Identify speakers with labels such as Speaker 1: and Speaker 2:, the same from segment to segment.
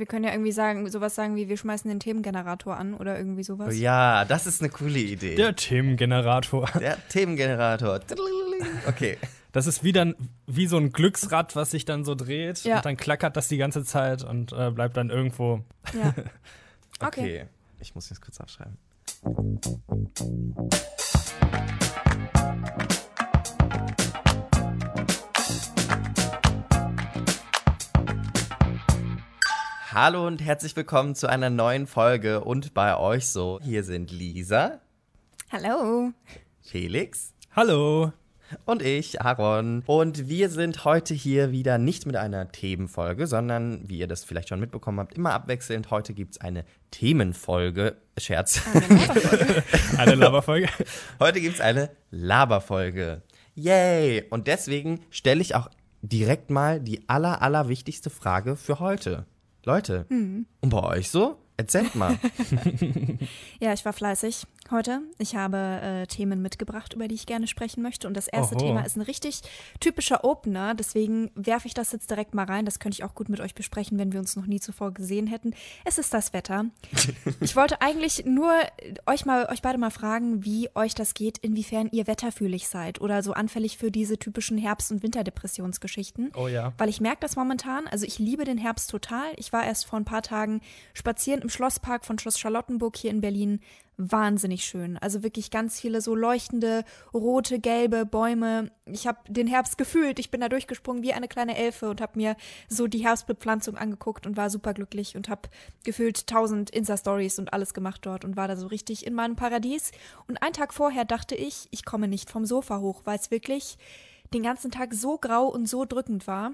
Speaker 1: Wir können ja irgendwie sagen, sowas sagen wie, wir schmeißen den Themengenerator an oder irgendwie sowas.
Speaker 2: Ja, das ist eine coole Idee.
Speaker 3: Der Themengenerator.
Speaker 2: Der Themengenerator. Okay.
Speaker 3: Das ist wie dann wie so ein Glücksrad, was sich dann so dreht
Speaker 1: Ja.
Speaker 3: und dann klackert das die ganze Zeit und äh, bleibt dann irgendwo.
Speaker 1: Ja.
Speaker 2: Okay.
Speaker 1: Okay.
Speaker 2: Ich muss jetzt kurz aufschreiben. Hallo und herzlich willkommen zu einer neuen Folge und bei euch so. Hier sind Lisa,
Speaker 1: Hallo.
Speaker 2: Felix
Speaker 3: Hallo.
Speaker 2: und ich, Aaron. Und wir sind heute hier wieder nicht mit einer Themenfolge, sondern, wie ihr das vielleicht schon mitbekommen habt, immer abwechselnd. Heute gibt es eine Themenfolge. Scherz.
Speaker 3: Eine Laberfolge.
Speaker 2: Heute gibt es eine Laberfolge. Yay! Und deswegen stelle ich auch direkt mal die aller, aller wichtigste Frage für heute. Leute, und bei euch so? Erzählt mal.
Speaker 1: Ja, ich war fleißig heute. Ich habe äh, Themen mitgebracht, über die ich gerne sprechen möchte. Und das erste
Speaker 3: Oho.
Speaker 1: Thema ist ein richtig typischer Opener. Deswegen werfe ich das jetzt direkt mal rein. Das könnte ich auch gut mit euch besprechen, wenn wir uns noch nie zuvor gesehen hätten. Es ist das Wetter. Ich wollte eigentlich nur euch mal, euch beide mal fragen, wie euch das geht, inwiefern ihr wetterfühlig seid oder so anfällig für diese typischen Herbst- und Winterdepressionsgeschichten.
Speaker 3: Oh ja.
Speaker 1: Weil ich merke das momentan. Also ich liebe den Herbst total. Ich war erst vor ein paar Tagen spazieren im Schlosspark von Schloss Charlottenburg hier in Berlin. Wahnsinnig schön. Also wirklich ganz viele so leuchtende, rote, gelbe Bäume. Ich habe den Herbst gefühlt. Ich bin da durchgesprungen wie eine kleine Elfe und habe mir so die Herbstbepflanzung angeguckt und war super glücklich und habe gefühlt tausend Insta-Stories und alles gemacht dort und war da so richtig in meinem Paradies. Und einen Tag vorher dachte ich, ich komme nicht vom Sofa hoch, weil es wirklich den ganzen Tag so grau und so drückend war.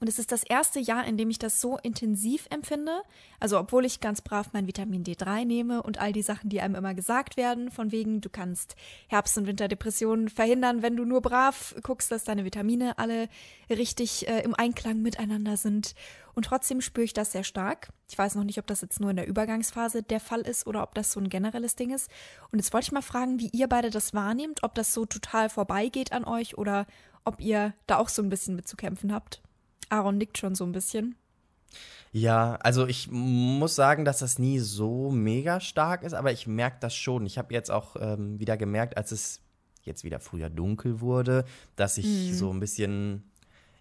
Speaker 1: Und es ist das erste Jahr, in dem ich das so intensiv empfinde. Also obwohl ich ganz brav mein Vitamin D3 nehme und all die Sachen, die einem immer gesagt werden, von wegen, du kannst Herbst- und Winterdepressionen verhindern, wenn du nur brav guckst, dass deine Vitamine alle richtig äh, im Einklang miteinander sind. Und trotzdem spüre ich das sehr stark. Ich weiß noch nicht, ob das jetzt nur in der Übergangsphase der Fall ist oder ob das so ein generelles Ding ist. Und jetzt wollte ich mal fragen, wie ihr beide das wahrnehmt, ob das so total vorbeigeht an euch oder ob ihr da auch so ein bisschen mit zu kämpfen habt. Aaron nickt schon so ein bisschen.
Speaker 2: Ja, also ich muss sagen, dass das nie so mega stark ist, aber ich merke das schon. Ich habe jetzt auch ähm, wieder gemerkt, als es jetzt wieder früher dunkel wurde, dass ich so ein bisschen,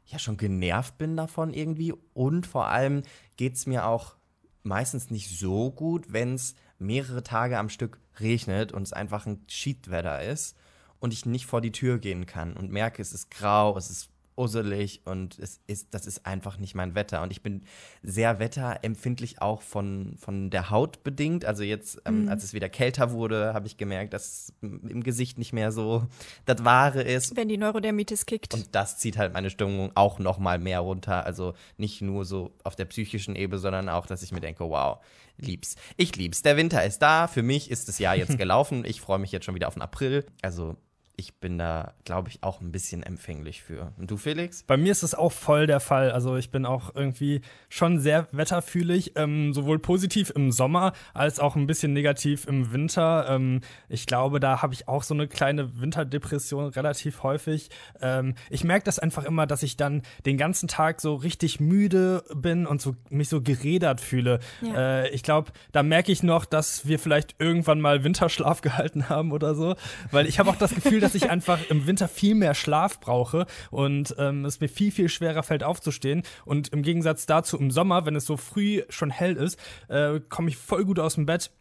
Speaker 2: ja, schon genervt bin davon irgendwie. Und vor allem geht es mir auch meistens nicht so gut, wenn es mehrere Tage am Stück regnet und es einfach ein Schiedwetter ist und ich nicht vor die Tür gehen kann und merke, es ist grau, es ist usselig und es ist, das ist einfach nicht mein Wetter. Und ich bin sehr wetterempfindlich auch von, von der Haut bedingt. Also jetzt, ähm, als es wieder kälter wurde, habe ich gemerkt, dass im Gesicht nicht mehr so das Wahre ist.
Speaker 1: Wenn die Neurodermitis kickt.
Speaker 2: Und das zieht halt meine Stimmung auch noch mal mehr runter. Also nicht nur so auf der psychischen Ebene, sondern auch, dass ich mir denke, wow, lieb's. Ich lieb's. Der Winter ist da. Für mich ist das Jahr jetzt gelaufen. Ich freue mich jetzt schon wieder auf den April. Also ich bin da, glaube ich, auch ein bisschen empfänglich für. Und du, Felix?
Speaker 3: Bei mir ist es auch voll der Fall. Also ich bin auch irgendwie schon sehr wetterfühlig, ähm, sowohl positiv im Sommer als auch ein bisschen negativ im Winter. Ähm, ich glaube, da habe ich auch so eine kleine Winterdepression relativ häufig. Ähm, ich merke das einfach immer, dass ich dann den ganzen Tag so richtig müde bin und so mich so gerädert fühle.
Speaker 1: Ja.
Speaker 3: Äh, ich glaube, da merke ich noch, dass wir vielleicht irgendwann mal Winterschlaf gehalten haben oder so, weil ich habe auch das Gefühl, dass ich einfach im Winter viel mehr Schlaf brauche und ähm, es mir viel, viel schwerer fällt aufzustehen. Und im Gegensatz dazu im Sommer, wenn es so früh schon hell ist, äh, komme ich voll gut aus dem Bett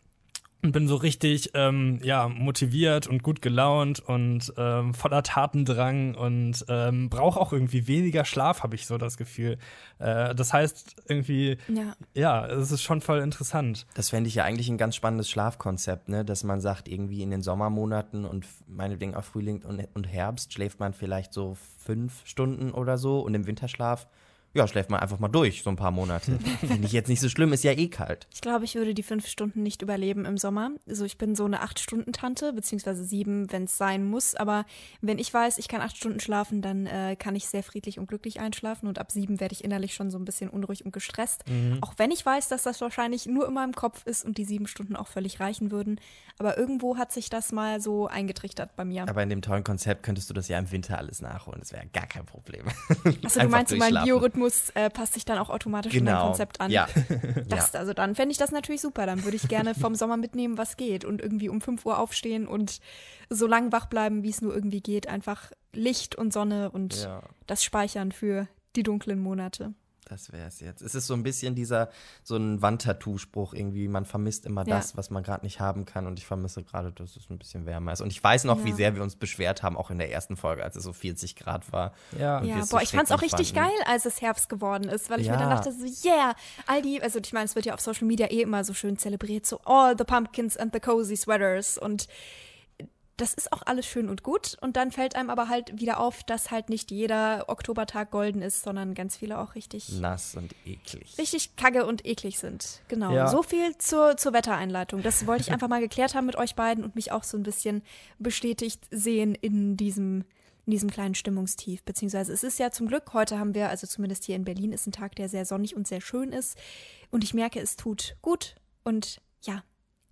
Speaker 3: und bin so richtig ähm, ja motiviert und gut gelaunt und ähm, voller Tatendrang und ähm, brauche auch irgendwie weniger Schlaf, habe ich so das Gefühl. Äh, das heißt irgendwie,
Speaker 1: Ja.
Speaker 3: ja, es ist schon voll interessant.
Speaker 2: Das fände ich ja eigentlich ein ganz spannendes Schlafkonzept, ne? dass man sagt, irgendwie in den Sommermonaten und meinetwegen auch Frühling und, und Herbst schläft man vielleicht so fünf Stunden oder so und im Winterschlaf, ja, schläft man einfach mal durch, so ein paar Monate. Finde ich jetzt nicht so schlimm, ist ja eh kalt.
Speaker 1: Ich glaube, ich würde die fünf Stunden nicht überleben im Sommer. Also ich bin so eine Acht-Stunden-Tante, beziehungsweise sieben, wenn es sein muss. Aber wenn ich weiß, ich kann acht Stunden schlafen, dann äh, kann ich sehr friedlich und glücklich einschlafen. Und ab sieben werde ich innerlich schon so ein bisschen unruhig und gestresst. Auch wenn ich weiß, dass das wahrscheinlich nur in meinem Kopf ist und die sieben Stunden auch völlig reichen würden. Aber irgendwo hat sich das mal so eingetrichtert bei mir.
Speaker 2: Aber in dem tollen Konzept könntest du das ja im Winter alles nachholen. Das wäre gar kein Problem.
Speaker 1: Also du meinst, mein. Biorhythmus Rhythmus äh, passt sich dann auch automatisch genau. an dein Konzept an.
Speaker 2: Ja.
Speaker 1: Das, ja. Also dann fände ich das natürlich super. Dann würde ich gerne vom Sommer mitnehmen, was geht und irgendwie um 5 Uhr aufstehen und so lang wach bleiben, wie es nur irgendwie geht. Einfach Licht und Sonne und ja. das Speichern für die dunklen Monate.
Speaker 2: Das wäre es jetzt. Es ist so ein bisschen dieser, so ein Wandtattoo-Spruch irgendwie, man vermisst immer ja. das, was man gerade nicht haben kann. Und ich vermisse gerade, dass es ein bisschen wärmer ist. Und ich weiß noch, ja. wie sehr wir uns beschwert haben, auch in der ersten Folge, als es so 40 Grad war.
Speaker 1: Ja, ja boah, ich fand es auch richtig fanden. geil, als es Herbst geworden ist, weil ich mir dann dachte, so, yeah, all die, also ich meine, es wird ja auf Social Media eh immer so schön zelebriert, so all the pumpkins and the cozy sweaters. Und das ist auch alles schön und gut. Und dann fällt einem aber halt wieder auf, dass halt nicht jeder Oktobertag golden ist, sondern ganz viele auch richtig
Speaker 2: nass und eklig.
Speaker 1: Richtig kacke und eklig sind. Genau. Ja. So viel zur, zur Wettereinleitung. Das wollte ich einfach mal geklärt haben mit euch beiden und mich auch so ein bisschen bestätigt sehen in diesem, in diesem kleinen Stimmungstief. Beziehungsweise es ist ja zum Glück, heute haben wir, also zumindest hier in Berlin, ist ein Tag, der sehr sonnig und sehr schön ist. Und ich merke, es tut gut. Und ja,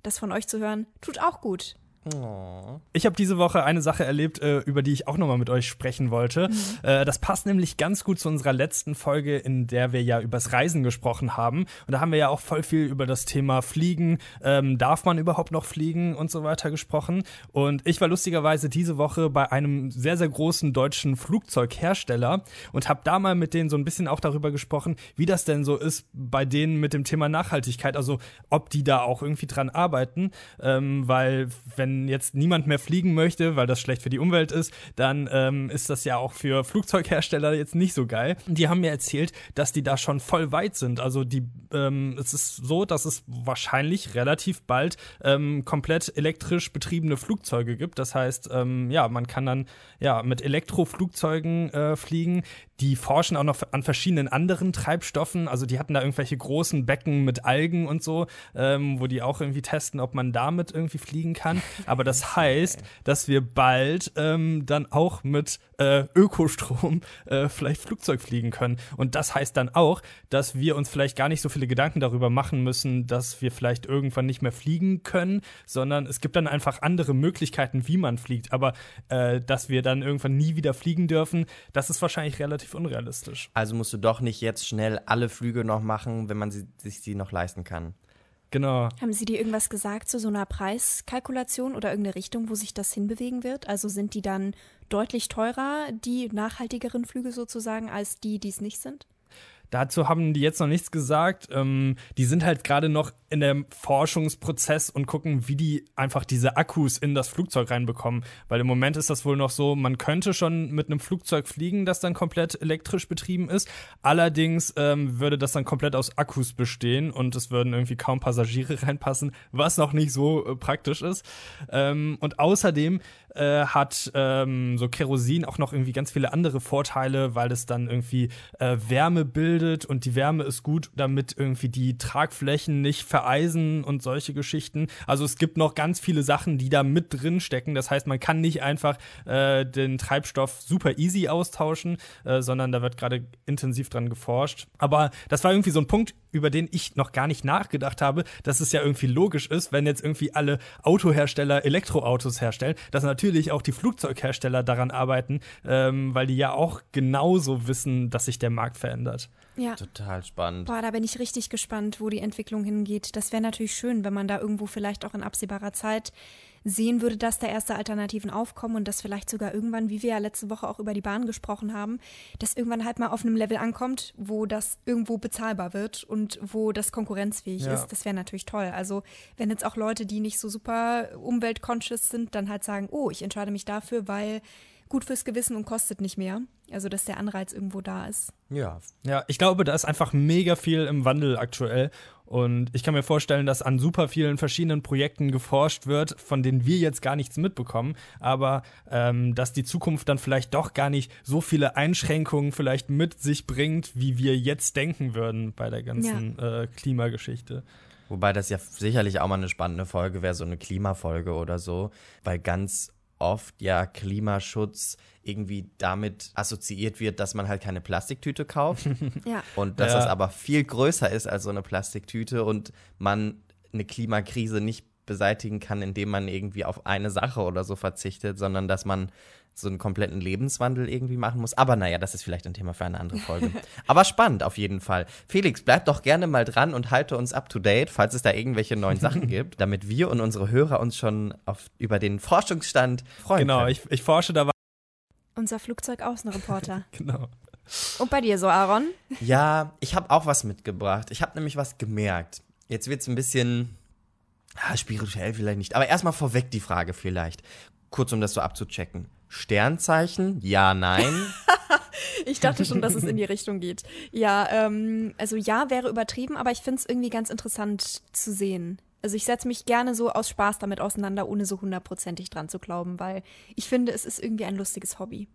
Speaker 1: das von euch zu hören, tut auch gut.
Speaker 3: Oh. Ich habe diese Woche eine Sache erlebt, äh, über die ich auch nochmal mit euch sprechen wollte. Mhm. Äh, das passt nämlich ganz gut zu unserer letzten Folge, in der wir ja übers Reisen gesprochen haben. Und da haben wir ja auch voll viel über das Thema Fliegen, ähm, darf man überhaupt noch fliegen und so weiter gesprochen. Und ich war lustigerweise diese Woche bei einem sehr, sehr großen deutschen Flugzeughersteller und habe da mal mit denen so ein bisschen auch darüber gesprochen, wie das denn so ist bei denen mit dem Thema Nachhaltigkeit. Also ob die da auch irgendwie dran arbeiten, ähm, weil wenn wenn jetzt niemand mehr fliegen möchte, weil das schlecht für die Umwelt ist, dann ähm, ist das ja auch für Flugzeughersteller jetzt nicht so geil. Die haben mir erzählt, dass die da schon voll weit sind. Also die, ähm, es ist so, dass es wahrscheinlich relativ bald ähm, komplett elektrisch betriebene Flugzeuge gibt. Das heißt, ähm, ja, man kann dann ja mit Elektroflugzeugen äh, fliegen. Die forschen auch noch an verschiedenen anderen Treibstoffen. Also die hatten da irgendwelche großen Becken mit Algen und so, ähm, wo die auch irgendwie testen, ob man damit irgendwie fliegen kann. Aber das heißt, dass wir bald ähm, dann auch mit äh, Ökostrom äh, vielleicht Flugzeug fliegen können. Und das heißt dann auch, dass wir uns vielleicht gar nicht so viele Gedanken darüber machen müssen, dass wir vielleicht irgendwann nicht mehr fliegen können, sondern es gibt dann einfach andere Möglichkeiten, wie man fliegt. Aber äh, dass wir dann irgendwann nie wieder fliegen dürfen, das ist wahrscheinlich relativ unrealistisch.
Speaker 2: Also musst du doch nicht jetzt schnell alle Flüge noch machen, wenn man sie, sich sie noch leisten kann.
Speaker 3: Genau.
Speaker 1: Haben Sie dir irgendwas gesagt zu so einer Preiskalkulation oder irgendeine Richtung, wo sich das hinbewegen wird? Also sind die dann deutlich teurer, die nachhaltigeren Flüge sozusagen, als die, die es nicht sind?
Speaker 3: Dazu haben die jetzt noch nichts gesagt. Ähm, die sind halt gerade noch in dem Forschungsprozess und gucken, wie die einfach diese Akkus in das Flugzeug reinbekommen. Weil im Moment ist das wohl noch so, man könnte schon mit einem Flugzeug fliegen, das dann komplett elektrisch betrieben ist. Allerdings ähm, würde das dann komplett aus Akkus bestehen und es würden irgendwie kaum Passagiere reinpassen, was noch nicht so äh, praktisch ist. Ähm, und außerdem äh, hat ähm, so Kerosin auch noch irgendwie ganz viele andere Vorteile, weil es dann irgendwie äh, Wärme bildet und die Wärme ist gut, damit irgendwie die Tragflächen nicht vereisen und solche Geschichten. Also es gibt noch ganz viele Sachen, die da mit drin stecken. Das heißt, man kann nicht einfach äh, den Treibstoff super easy austauschen, äh, sondern da wird gerade intensiv dran geforscht. Aber das war irgendwie so ein Punkt, über den ich noch gar nicht nachgedacht habe, dass es ja irgendwie logisch ist, wenn jetzt irgendwie alle Autohersteller Elektroautos herstellen, dass natürlich auch die Flugzeughersteller daran arbeiten, ähm, weil die ja auch genauso wissen, dass sich der Markt verändert.
Speaker 1: Ja.
Speaker 2: Total spannend.
Speaker 1: Boah, da bin ich richtig gespannt, wo die Entwicklung hingeht. Das wäre natürlich schön, wenn man da irgendwo vielleicht auch in absehbarer Zeit sehen würde, dass da erste Alternativen aufkommen und dass vielleicht sogar irgendwann, wie wir ja letzte Woche auch über die Bahn gesprochen haben, dass irgendwann halt mal auf einem Level ankommt, wo das irgendwo bezahlbar wird und wo das konkurrenzfähig ja. ist. Das wäre natürlich toll. Also wenn jetzt auch Leute, die nicht so super umweltconscious sind, dann halt sagen, oh, ich entscheide mich dafür, weil gut fürs Gewissen und kostet nicht mehr. Also, dass der Anreiz irgendwo da ist.
Speaker 3: Ja. Ja, ich glaube, da ist einfach mega viel im Wandel aktuell. Und ich kann mir vorstellen, dass an super vielen verschiedenen Projekten geforscht wird, von denen wir jetzt gar nichts mitbekommen, aber ähm, dass die Zukunft dann vielleicht doch gar nicht so viele Einschränkungen vielleicht mit sich bringt, wie wir jetzt denken würden bei der ganzen ja. äh, Klimageschichte.
Speaker 2: Wobei das ja sicherlich auch mal eine spannende Folge wäre, so eine Klimafolge oder so, weil ganz oft ja Klimaschutz irgendwie damit assoziiert wird, dass man halt keine Plastiktüte kauft.
Speaker 1: ja.
Speaker 2: Und dass
Speaker 3: ja.
Speaker 2: das aber viel größer ist als so eine Plastiktüte und man eine Klimakrise nicht beseitigen kann, indem man irgendwie auf eine Sache oder so verzichtet, sondern dass man so einen kompletten Lebenswandel irgendwie machen muss. Aber naja, das ist vielleicht ein Thema für eine andere Folge. Aber spannend auf jeden Fall. Felix, bleib doch gerne mal dran und halte uns up to date, falls es da irgendwelche neuen Sachen gibt, damit wir und unsere Hörer uns schon auf, über den Forschungsstand freuen
Speaker 3: Genau,
Speaker 2: können.
Speaker 3: ich, ich forsche da
Speaker 1: Unser Flugzeugaußenreporter.
Speaker 3: Genau.
Speaker 1: Und bei dir so, Aaron?
Speaker 2: Ja, ich habe auch was mitgebracht. Ich habe nämlich was gemerkt. Jetzt wird es ein bisschen ah, spirituell vielleicht nicht. Aber erstmal vorweg die Frage vielleicht. Kurz, um das so abzuchecken. Sternzeichen? Ja, nein.
Speaker 1: Ich dachte schon, dass es in die Richtung geht. Ja, ähm, also ja wäre übertrieben, aber ich finde es irgendwie ganz interessant zu sehen. Also ich setze mich gerne so aus Spaß damit auseinander, ohne so hundertprozentig dran zu glauben, weil ich finde, es ist irgendwie ein lustiges Hobby.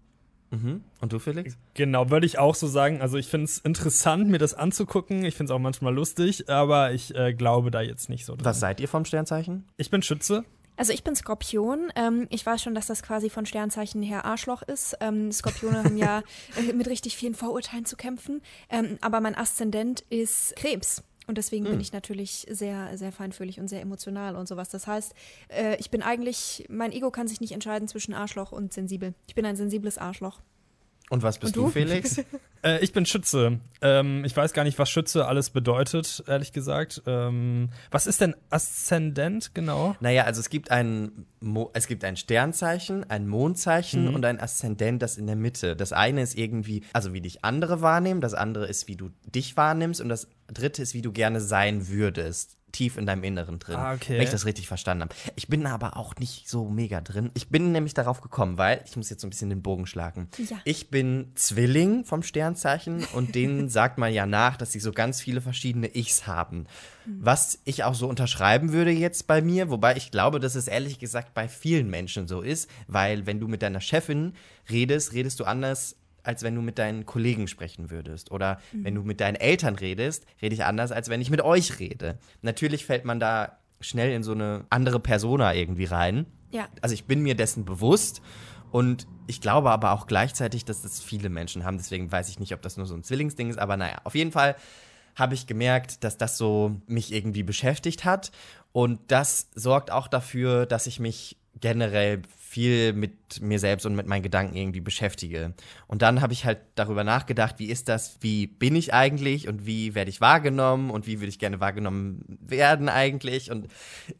Speaker 2: mhm. Und du, Felix?
Speaker 3: Genau, würde ich auch so sagen. Also ich finde es interessant, mir das anzugucken. Ich finde es auch manchmal lustig, aber ich äh, glaube da jetzt nicht so dran.
Speaker 2: Was seid ihr vom Sternzeichen?
Speaker 3: Ich bin Schütze.
Speaker 1: Also ich bin Skorpion. Ähm, ich weiß schon, dass das quasi von Sternzeichen her Arschloch ist. Ähm, Skorpione haben ja äh, mit richtig vielen Vorurteilen zu kämpfen. Ähm, aber mein Aszendent ist Krebs. Und deswegen bin ich natürlich sehr, sehr feinfühlig und sehr emotional und sowas. Das heißt, äh, ich bin eigentlich, mein Ego kann sich nicht entscheiden zwischen Arschloch und sensibel. Ich bin ein sensibles Arschloch.
Speaker 2: Und was bist
Speaker 1: Und
Speaker 2: du,
Speaker 1: du?
Speaker 2: Felix?
Speaker 3: Äh, ich bin Schütze. Ähm, ich weiß gar nicht, was Schütze alles bedeutet, ehrlich gesagt. Ähm, was ist denn Aszendent genau?
Speaker 2: naja, also es gibt ein, Mo es gibt ein Sternzeichen, ein Mondzeichen
Speaker 3: Mhm.
Speaker 2: und ein Aszendent, das in der Mitte. Das eine ist irgendwie, also wie dich andere wahrnehmen, das andere ist, wie du dich wahrnimmst und das dritte ist, wie du gerne sein würdest. Tief in deinem Inneren drin.
Speaker 3: Ah, okay.
Speaker 2: Wenn ich das richtig verstanden habe. Ich bin aber auch nicht so mega drin. Ich bin nämlich darauf gekommen, weil ich muss jetzt so ein bisschen den Bogen schlagen.
Speaker 1: Ja.
Speaker 2: Ich bin Zwilling vom Sternzeichen und denen sagt man ja nach, dass sie so ganz viele verschiedene Ichs haben. Was ich auch so unterschreiben würde jetzt bei mir, wobei ich glaube, dass es ehrlich gesagt bei vielen Menschen so ist, weil wenn du mit deiner Chefin redest, redest du anders als wenn du mit deinen Kollegen sprechen würdest. Oder wenn du mit deinen Eltern redest, rede ich anders, als wenn ich mit euch rede. Natürlich fällt man da schnell in so eine andere Persona irgendwie rein.
Speaker 1: Ja.
Speaker 2: Also ich bin mir dessen bewusst und ich glaube aber auch gleichzeitig, dass das viele Menschen haben. Deswegen weiß ich nicht, ob das nur so ein Zwillingsding ist. Aber naja, auf jeden Fall habe ich gemerkt, dass das so mich irgendwie beschäftigt hat. Und das sorgt auch dafür, dass ich mich generell viel mit mir selbst und mit meinen Gedanken irgendwie beschäftige. Und dann habe ich halt darüber nachgedacht, wie ist das, wie bin ich eigentlich und wie werde ich wahrgenommen und wie würde ich gerne wahrgenommen werden eigentlich. Und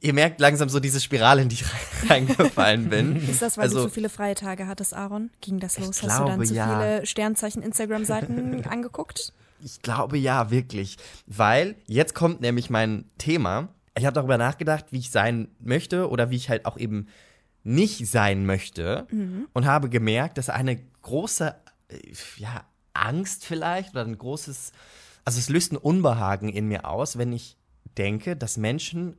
Speaker 2: ihr merkt langsam so diese Spirale, in die ich reingefallen bin.
Speaker 1: Ist das, weil
Speaker 2: Also-
Speaker 1: du zu viele freie Tage hattest, Aaron? Ging das los? Hast du
Speaker 2: glaube,
Speaker 1: dann zu
Speaker 2: ja.
Speaker 1: viele Sternzeichen-Instagram-Seiten angeguckt?
Speaker 2: Ich glaube ja, wirklich. Weil jetzt kommt nämlich mein Thema. Ich habe darüber nachgedacht, wie ich sein möchte oder wie ich halt auch eben nicht sein möchte und habe gemerkt, dass eine große, äh, ja, Angst vielleicht oder ein großes, also es löst ein Unbehagen in mir aus, wenn ich denke, dass Menschen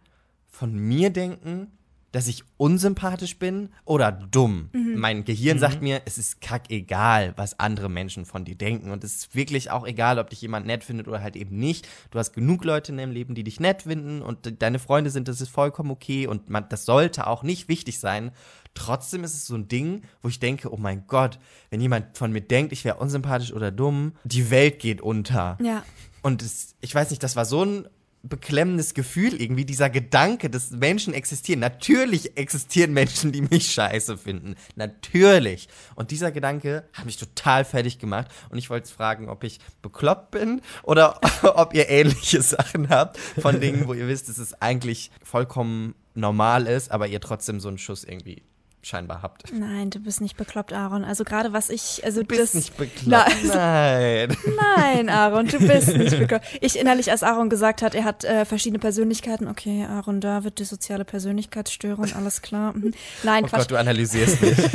Speaker 2: von mir denken, dass ich unsympathisch bin oder dumm. Mein Gehirn sagt mir, es ist kackegal, was andere Menschen von dir denken. Und es ist wirklich auch egal, ob dich jemand nett findet oder halt eben nicht. Du hast genug Leute in deinem Leben, die dich nett finden und de- deine Freunde sind, das ist vollkommen okay und man, das sollte auch nicht wichtig sein. Trotzdem ist es so ein Ding, wo ich denke, oh mein Gott, wenn jemand von mir denkt, ich wäre unsympathisch oder dumm, die Welt geht unter.
Speaker 1: Ja.
Speaker 2: Und es, ich weiß nicht, das war so ein beklemmendes Gefühl irgendwie, dieser Gedanke, dass Menschen existieren. Natürlich existieren Menschen, die mich scheiße finden. Natürlich. Und dieser Gedanke hat mich total fertig gemacht. Und ich wollte fragen, ob ich bekloppt bin oder ob ihr ähnliche Sachen habt, von Dingen, wo ihr wisst, dass es eigentlich vollkommen normal ist, aber ihr trotzdem so einen Schuss irgendwie scheinbar habt.
Speaker 1: Nein, du bist nicht bekloppt, Aaron. Also gerade was ich, also
Speaker 2: Du bist
Speaker 1: das,
Speaker 2: nicht bekloppt.
Speaker 1: Na, also-
Speaker 2: Nein.
Speaker 1: Nein, Aaron, du bist nicht bekloppt. Ich innerlich, als Aaron gesagt hat, er hat äh, verschiedene Persönlichkeiten. Okay, Aaron David, die soziale Persönlichkeitsstörung, alles klar. Mhm. Nein,
Speaker 2: Oh
Speaker 1: Quatsch.
Speaker 2: Gott, du analysierst mich.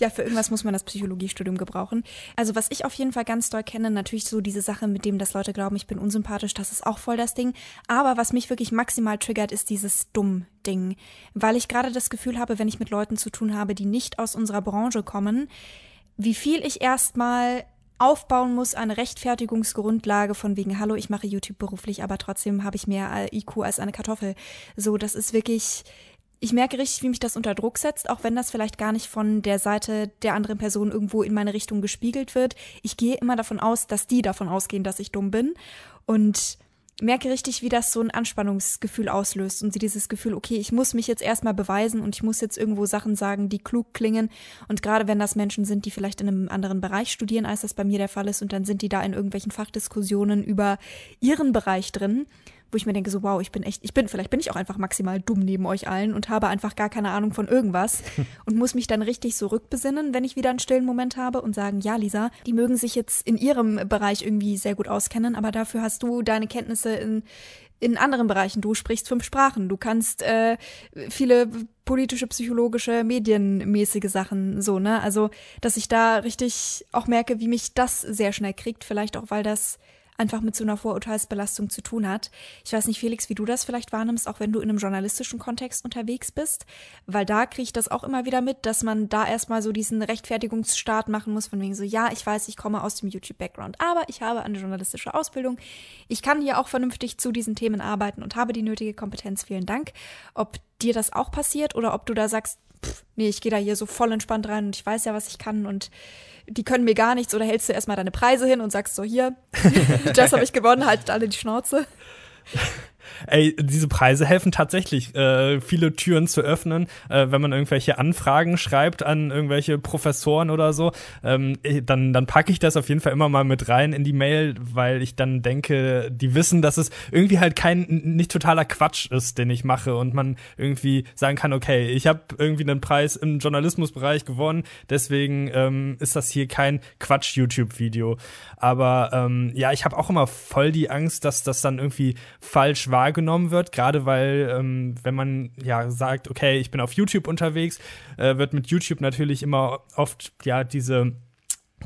Speaker 1: Ja, für irgendwas muss man das Psychologiestudium gebrauchen. Also was ich auf jeden Fall ganz doll kenne, natürlich so diese Sache mit dem, dass Leute glauben, ich bin unsympathisch, das ist auch voll das Ding. Aber was mich wirklich maximal triggert, ist dieses Dumm-Ding. Weil ich gerade das Gefühl habe, wenn ich mit Leuten zu tun habe, die nicht aus unserer Branche kommen, wie viel ich erstmal aufbauen muss eine Rechtfertigungsgrundlage von wegen, hallo, ich mache YouTube beruflich, aber trotzdem habe ich mehr IQ als eine Kartoffel. So, das ist wirklich, ich merke richtig, wie mich das unter Druck setzt, auch wenn das vielleicht gar nicht von der Seite der anderen Person irgendwo in meine Richtung gespiegelt wird. Ich gehe immer davon aus, dass die davon ausgehen, dass ich dumm bin. Und merke richtig, wie das so ein Anspannungsgefühl auslöst und sie dieses Gefühl, okay, ich muss mich jetzt erstmal beweisen und ich muss jetzt irgendwo Sachen sagen, die klug klingen. Und gerade wenn das Menschen sind, die vielleicht in einem anderen Bereich studieren, als das bei mir der Fall ist, und dann sind die da in irgendwelchen Fachdiskussionen über ihren Bereich drin, wo ich mir denke, so, wow, ich bin echt, ich bin, vielleicht bin ich auch einfach maximal dumm neben euch allen und habe einfach gar keine Ahnung von irgendwas und muss mich dann richtig so rückbesinnen, wenn ich wieder einen stillen Moment habe und sagen, ja, Lisa, die mögen sich jetzt in ihrem Bereich irgendwie sehr gut auskennen, aber dafür hast du deine Kenntnisse in, in anderen Bereichen. Du sprichst fünf Sprachen, du kannst äh, viele politische, psychologische, medienmäßige Sachen so, ne? Also, dass ich da richtig auch merke, wie mich das sehr schnell kriegt, vielleicht auch, weil das einfach mit so einer Vorurteilsbelastung zu tun hat. Ich weiß nicht, Felix, wie du das vielleicht wahrnimmst, auch wenn du in einem journalistischen Kontext unterwegs bist, weil da kriege ich das auch immer wieder mit, dass man da erstmal so diesen Rechtfertigungsstart machen muss, von wegen so, ja, ich weiß, ich komme aus dem YouTube-Background, aber ich habe eine journalistische Ausbildung. Ich kann hier auch vernünftig zu diesen Themen arbeiten und habe die nötige Kompetenz. Vielen Dank. Ob dir das auch passiert oder ob du da sagst, pff, nee, ich gehe da hier so voll entspannt rein und ich weiß ja, was ich kann und die können mir gar nichts oder hältst du erstmal deine Preise hin und sagst so, hier, das habe ich gewonnen, haltet alle die Schnauze.
Speaker 3: Ey, diese Preise helfen tatsächlich, äh, viele Türen zu öffnen, äh, wenn man irgendwelche Anfragen schreibt an irgendwelche Professoren oder so. Ähm, dann dann packe ich das auf jeden Fall immer mal mit rein in die Mail, weil ich dann denke, die wissen, dass es irgendwie halt kein nicht totaler Quatsch ist, den ich mache und man irgendwie sagen kann, okay, ich habe irgendwie einen Preis im Journalismusbereich gewonnen, deswegen ähm, ist das hier kein Quatsch-YouTube-Video. Aber ähm, ja, ich habe auch immer voll die Angst, dass das dann irgendwie falsch war wahrgenommen wird, gerade weil, ähm, wenn man ja sagt, okay, ich bin auf YouTube unterwegs, äh, wird mit YouTube natürlich immer oft ja diese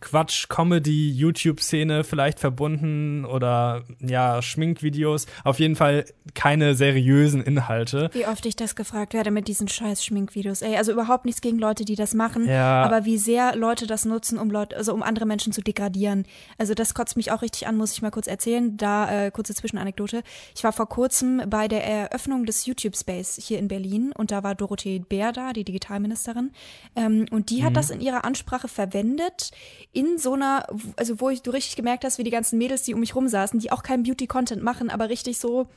Speaker 3: Quatsch-Comedy-YouTube-Szene vielleicht verbunden oder ja, Schminkvideos. Auf jeden Fall keine seriösen Inhalte.
Speaker 1: Wie oft ich das gefragt werde mit diesen scheiß Schminkvideos. Ey, also überhaupt nichts gegen Leute, die das machen,
Speaker 3: ja.
Speaker 1: aber wie sehr Leute das nutzen, um Leute, also um andere Menschen zu degradieren. Also das kotzt mich auch richtig an, muss ich mal kurz erzählen. Da äh, kurze Zwischenanekdote. Ich war vor kurzem bei der Eröffnung des YouTube Space hier in Berlin und da war Dorothee Bär da, die Digitalministerin. Ähm, und die hat mhm. das in ihrer Ansprache verwendet in so einer, also wo ich, du richtig gemerkt hast, wie die ganzen Mädels, die um mich rum saßen, die auch keinen Beauty-Content machen, aber richtig so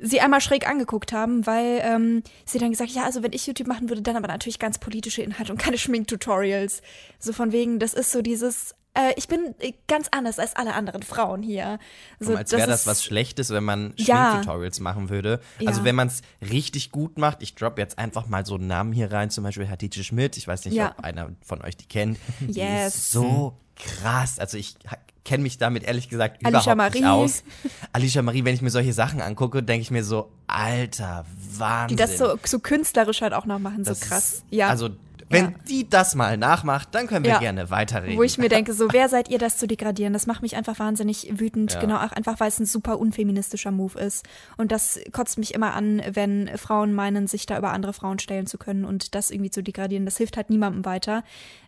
Speaker 1: sie einmal schräg angeguckt haben, weil ähm, sie dann gesagt, ja, also wenn ich YouTube machen würde, dann aber natürlich ganz politische Inhalte und keine Schminktutorials. So von wegen, das ist so dieses, äh, ich bin äh, ganz anders als alle anderen Frauen hier.
Speaker 2: So, als wäre das, was Schlechtes, wenn man Schminktutorials ja. machen würde. Also ja. wenn man es richtig gut macht, ich drop jetzt einfach mal so einen Namen hier rein, zum Beispiel Hatice Schmidt. Ich weiß nicht, ja. ob einer von euch die kennt.
Speaker 1: Yes. Die ist
Speaker 2: so krass. Also ich kenne mich damit ehrlich gesagt Alicia überhaupt Marie. nicht aus. Alicia Marie, wenn ich mir solche Sachen angucke, denke ich mir so, alter Wahnsinn.
Speaker 1: Die das so, so künstlerisch halt auch noch machen, so krass. Ja.
Speaker 2: Also wenn ja. die das mal nachmacht, dann können wir ja. gerne weiterreden.
Speaker 1: Wo ich mir denke, so, wer seid ihr, das zu degradieren? Das macht mich einfach wahnsinnig wütend. Ja. Genau, auch einfach, weil es ein super unfeministischer Move ist. Und das kotzt mich immer an, wenn Frauen meinen, sich da über andere Frauen stellen zu können und das irgendwie zu degradieren. Das hilft halt niemandem weiter.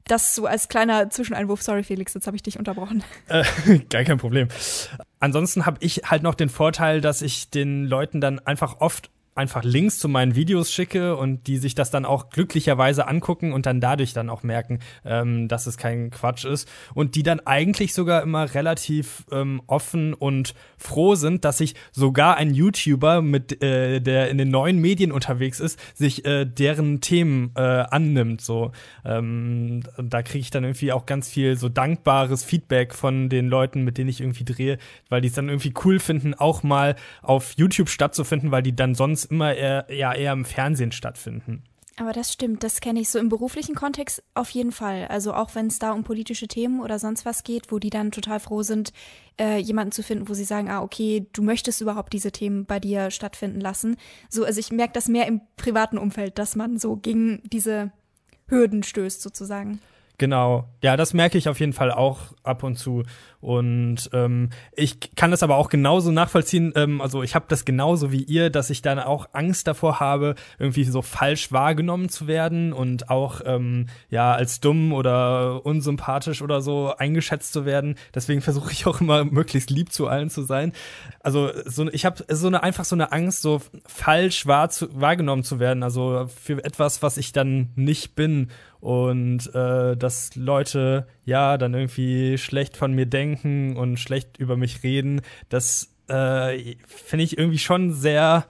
Speaker 1: Das so als kleiner Zwischeneinwurf. Sorry, Felix, jetzt habe ich dich unterbrochen.
Speaker 3: Äh, gar kein Problem. Ansonsten habe ich halt noch den Vorteil, dass ich den Leuten dann einfach oft einfach Links zu meinen Videos schicke und die sich das dann auch glücklicherweise angucken und dann dadurch dann auch merken, ähm, dass es kein Quatsch ist und die dann eigentlich sogar immer relativ ähm, offen und froh sind, dass sich sogar ein YouTuber mit äh, der in den neuen Medien unterwegs ist, sich äh, deren Themen äh, annimmt. So, ähm, da kriege ich dann irgendwie auch ganz viel so dankbares Feedback von den Leuten, mit denen ich irgendwie drehe, weil die es dann irgendwie cool finden, auch mal auf YouTube stattzufinden, weil die dann sonst sonst immer eher, ja, eher im Fernsehen stattfinden.
Speaker 1: Aber das stimmt, das kenne ich so im beruflichen Kontext auf jeden Fall. Also auch wenn es da um politische Themen oder sonst was geht, wo die dann total froh sind, äh, jemanden zu finden, wo sie sagen, ah, okay, du möchtest überhaupt diese Themen bei dir stattfinden lassen. So, also ich merke das mehr im privaten Umfeld, dass man so gegen diese Hürden stößt, sozusagen.
Speaker 3: Genau. Ja, das merke ich auf jeden Fall auch ab und zu. Und ähm, ich kann das aber auch genauso nachvollziehen. Ähm, also ich habe das genauso wie ihr, dass ich dann auch Angst davor habe, irgendwie so falsch wahrgenommen zu werden und auch ähm, ja als dumm oder unsympathisch oder so eingeschätzt zu werden. Deswegen versuche ich auch immer möglichst lieb zu allen zu sein. Also so, ich habe so eine einfach so eine Angst, so falsch wahr zu, wahrgenommen zu werden. Also für etwas, was ich dann nicht bin und äh, dass Leute ja dann irgendwie schlecht von mir denken und schlecht über mich reden, das äh, finde ich irgendwie schon sehr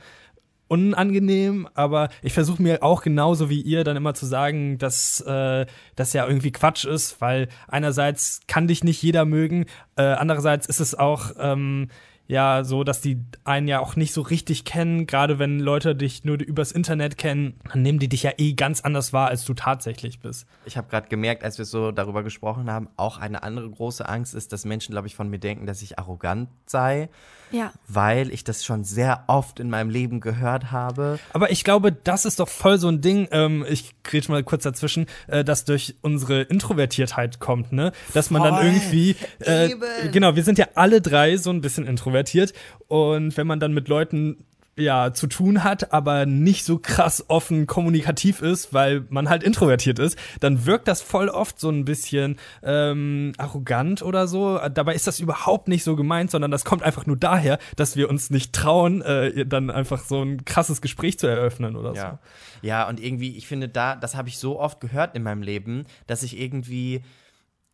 Speaker 3: unangenehm, aber ich versuche mir auch genauso wie ihr dann immer zu sagen, dass äh, das ja irgendwie Quatsch ist, weil einerseits kann dich nicht jeder mögen, äh, andererseits ist es auch ähm, ja so, dass die einen ja auch nicht so richtig kennen. Gerade wenn Leute dich nur übers Internet kennen, dann nehmen die dich ja eh ganz anders wahr, als du tatsächlich bist.
Speaker 2: Ich habe gerade gemerkt, als wir so darüber gesprochen haben, auch eine andere große Angst ist, dass Menschen, glaube ich, von mir denken, dass ich arrogant sei.
Speaker 1: Ja.
Speaker 2: Weil ich das schon sehr oft in meinem Leben gehört habe.
Speaker 3: Aber ich glaube, das ist doch voll so ein Ding, ähm, ich kriege mal kurz dazwischen, äh, das durch unsere Introvertiertheit kommt, ne? Dass man
Speaker 2: Voll.
Speaker 3: dann irgendwie, äh,
Speaker 2: Eben.
Speaker 3: genau, wir sind ja alle drei so ein bisschen introvertiert und wenn man dann mit Leuten ja, zu tun hat, aber nicht so krass offen kommunikativ ist, weil man halt introvertiert ist, dann wirkt das voll oft so ein bisschen ähm, arrogant oder so. Dabei ist das überhaupt nicht so gemeint, sondern das kommt einfach nur daher, dass wir uns nicht trauen, äh, dann einfach so ein krasses Gespräch zu eröffnen oder
Speaker 2: Ja. Ja, und irgendwie, ich finde da, das habe ich so oft gehört in meinem Leben, dass ich irgendwie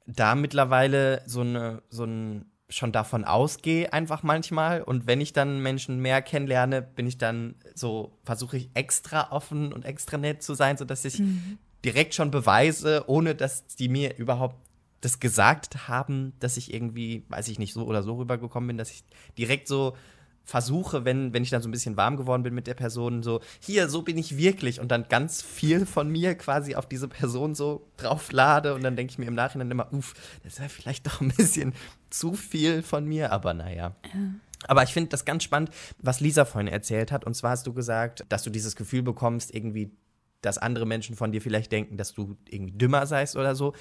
Speaker 2: da mittlerweile so eine, so ein schon davon ausgehe, einfach manchmal. Und wenn ich dann Menschen mehr kennenlerne, bin ich dann so, versuche ich extra offen und extra nett zu sein, sodass ich direkt schon beweise, ohne dass die mir überhaupt das gesagt haben, dass ich irgendwie, weiß ich nicht, so oder so rübergekommen bin, dass ich direkt so versuche, wenn, wenn ich dann so ein bisschen warm geworden bin mit der Person, so, hier, so bin ich wirklich. Und dann ganz viel von mir quasi auf diese Person so drauflade. Und dann denke ich mir im Nachhinein immer, uff, das ist ja vielleicht doch ein bisschen zu viel von mir, aber naja. Aber ich finde das ganz spannend, was Lisa vorhin erzählt hat. Und zwar hast du gesagt, dass du dieses Gefühl bekommst, irgendwie, dass andere Menschen von dir vielleicht denken, dass du irgendwie dümmer seist oder so.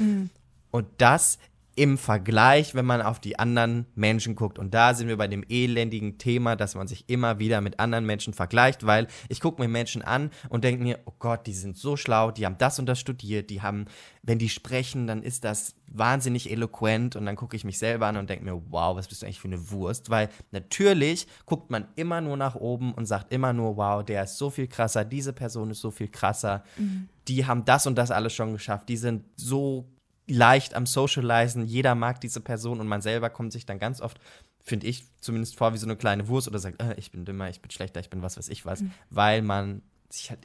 Speaker 2: Und das im Vergleich, wenn man auf die anderen Menschen guckt. Und da sind wir bei dem elendigen Thema, dass man sich immer wieder mit anderen Menschen vergleicht, weil ich gucke mir Menschen an und denke mir, oh Gott, die sind so schlau, die haben das und das studiert, die haben, wenn die sprechen, dann ist das wahnsinnig eloquent und dann gucke ich mich selber an und denke mir, wow, was bist du eigentlich für eine Wurst? Weil natürlich guckt man immer nur nach oben und sagt immer nur, wow, der ist so viel krasser, diese Person ist so viel krasser, die haben das und das alles schon geschafft, die sind so leicht am Socializen, jeder mag diese Person und man selber kommt sich dann ganz oft, finde ich, zumindest vor wie so eine kleine Wurst oder sagt, äh, ich bin dümmer, ich bin schlechter, ich bin was weiß ich was, weil man sich halt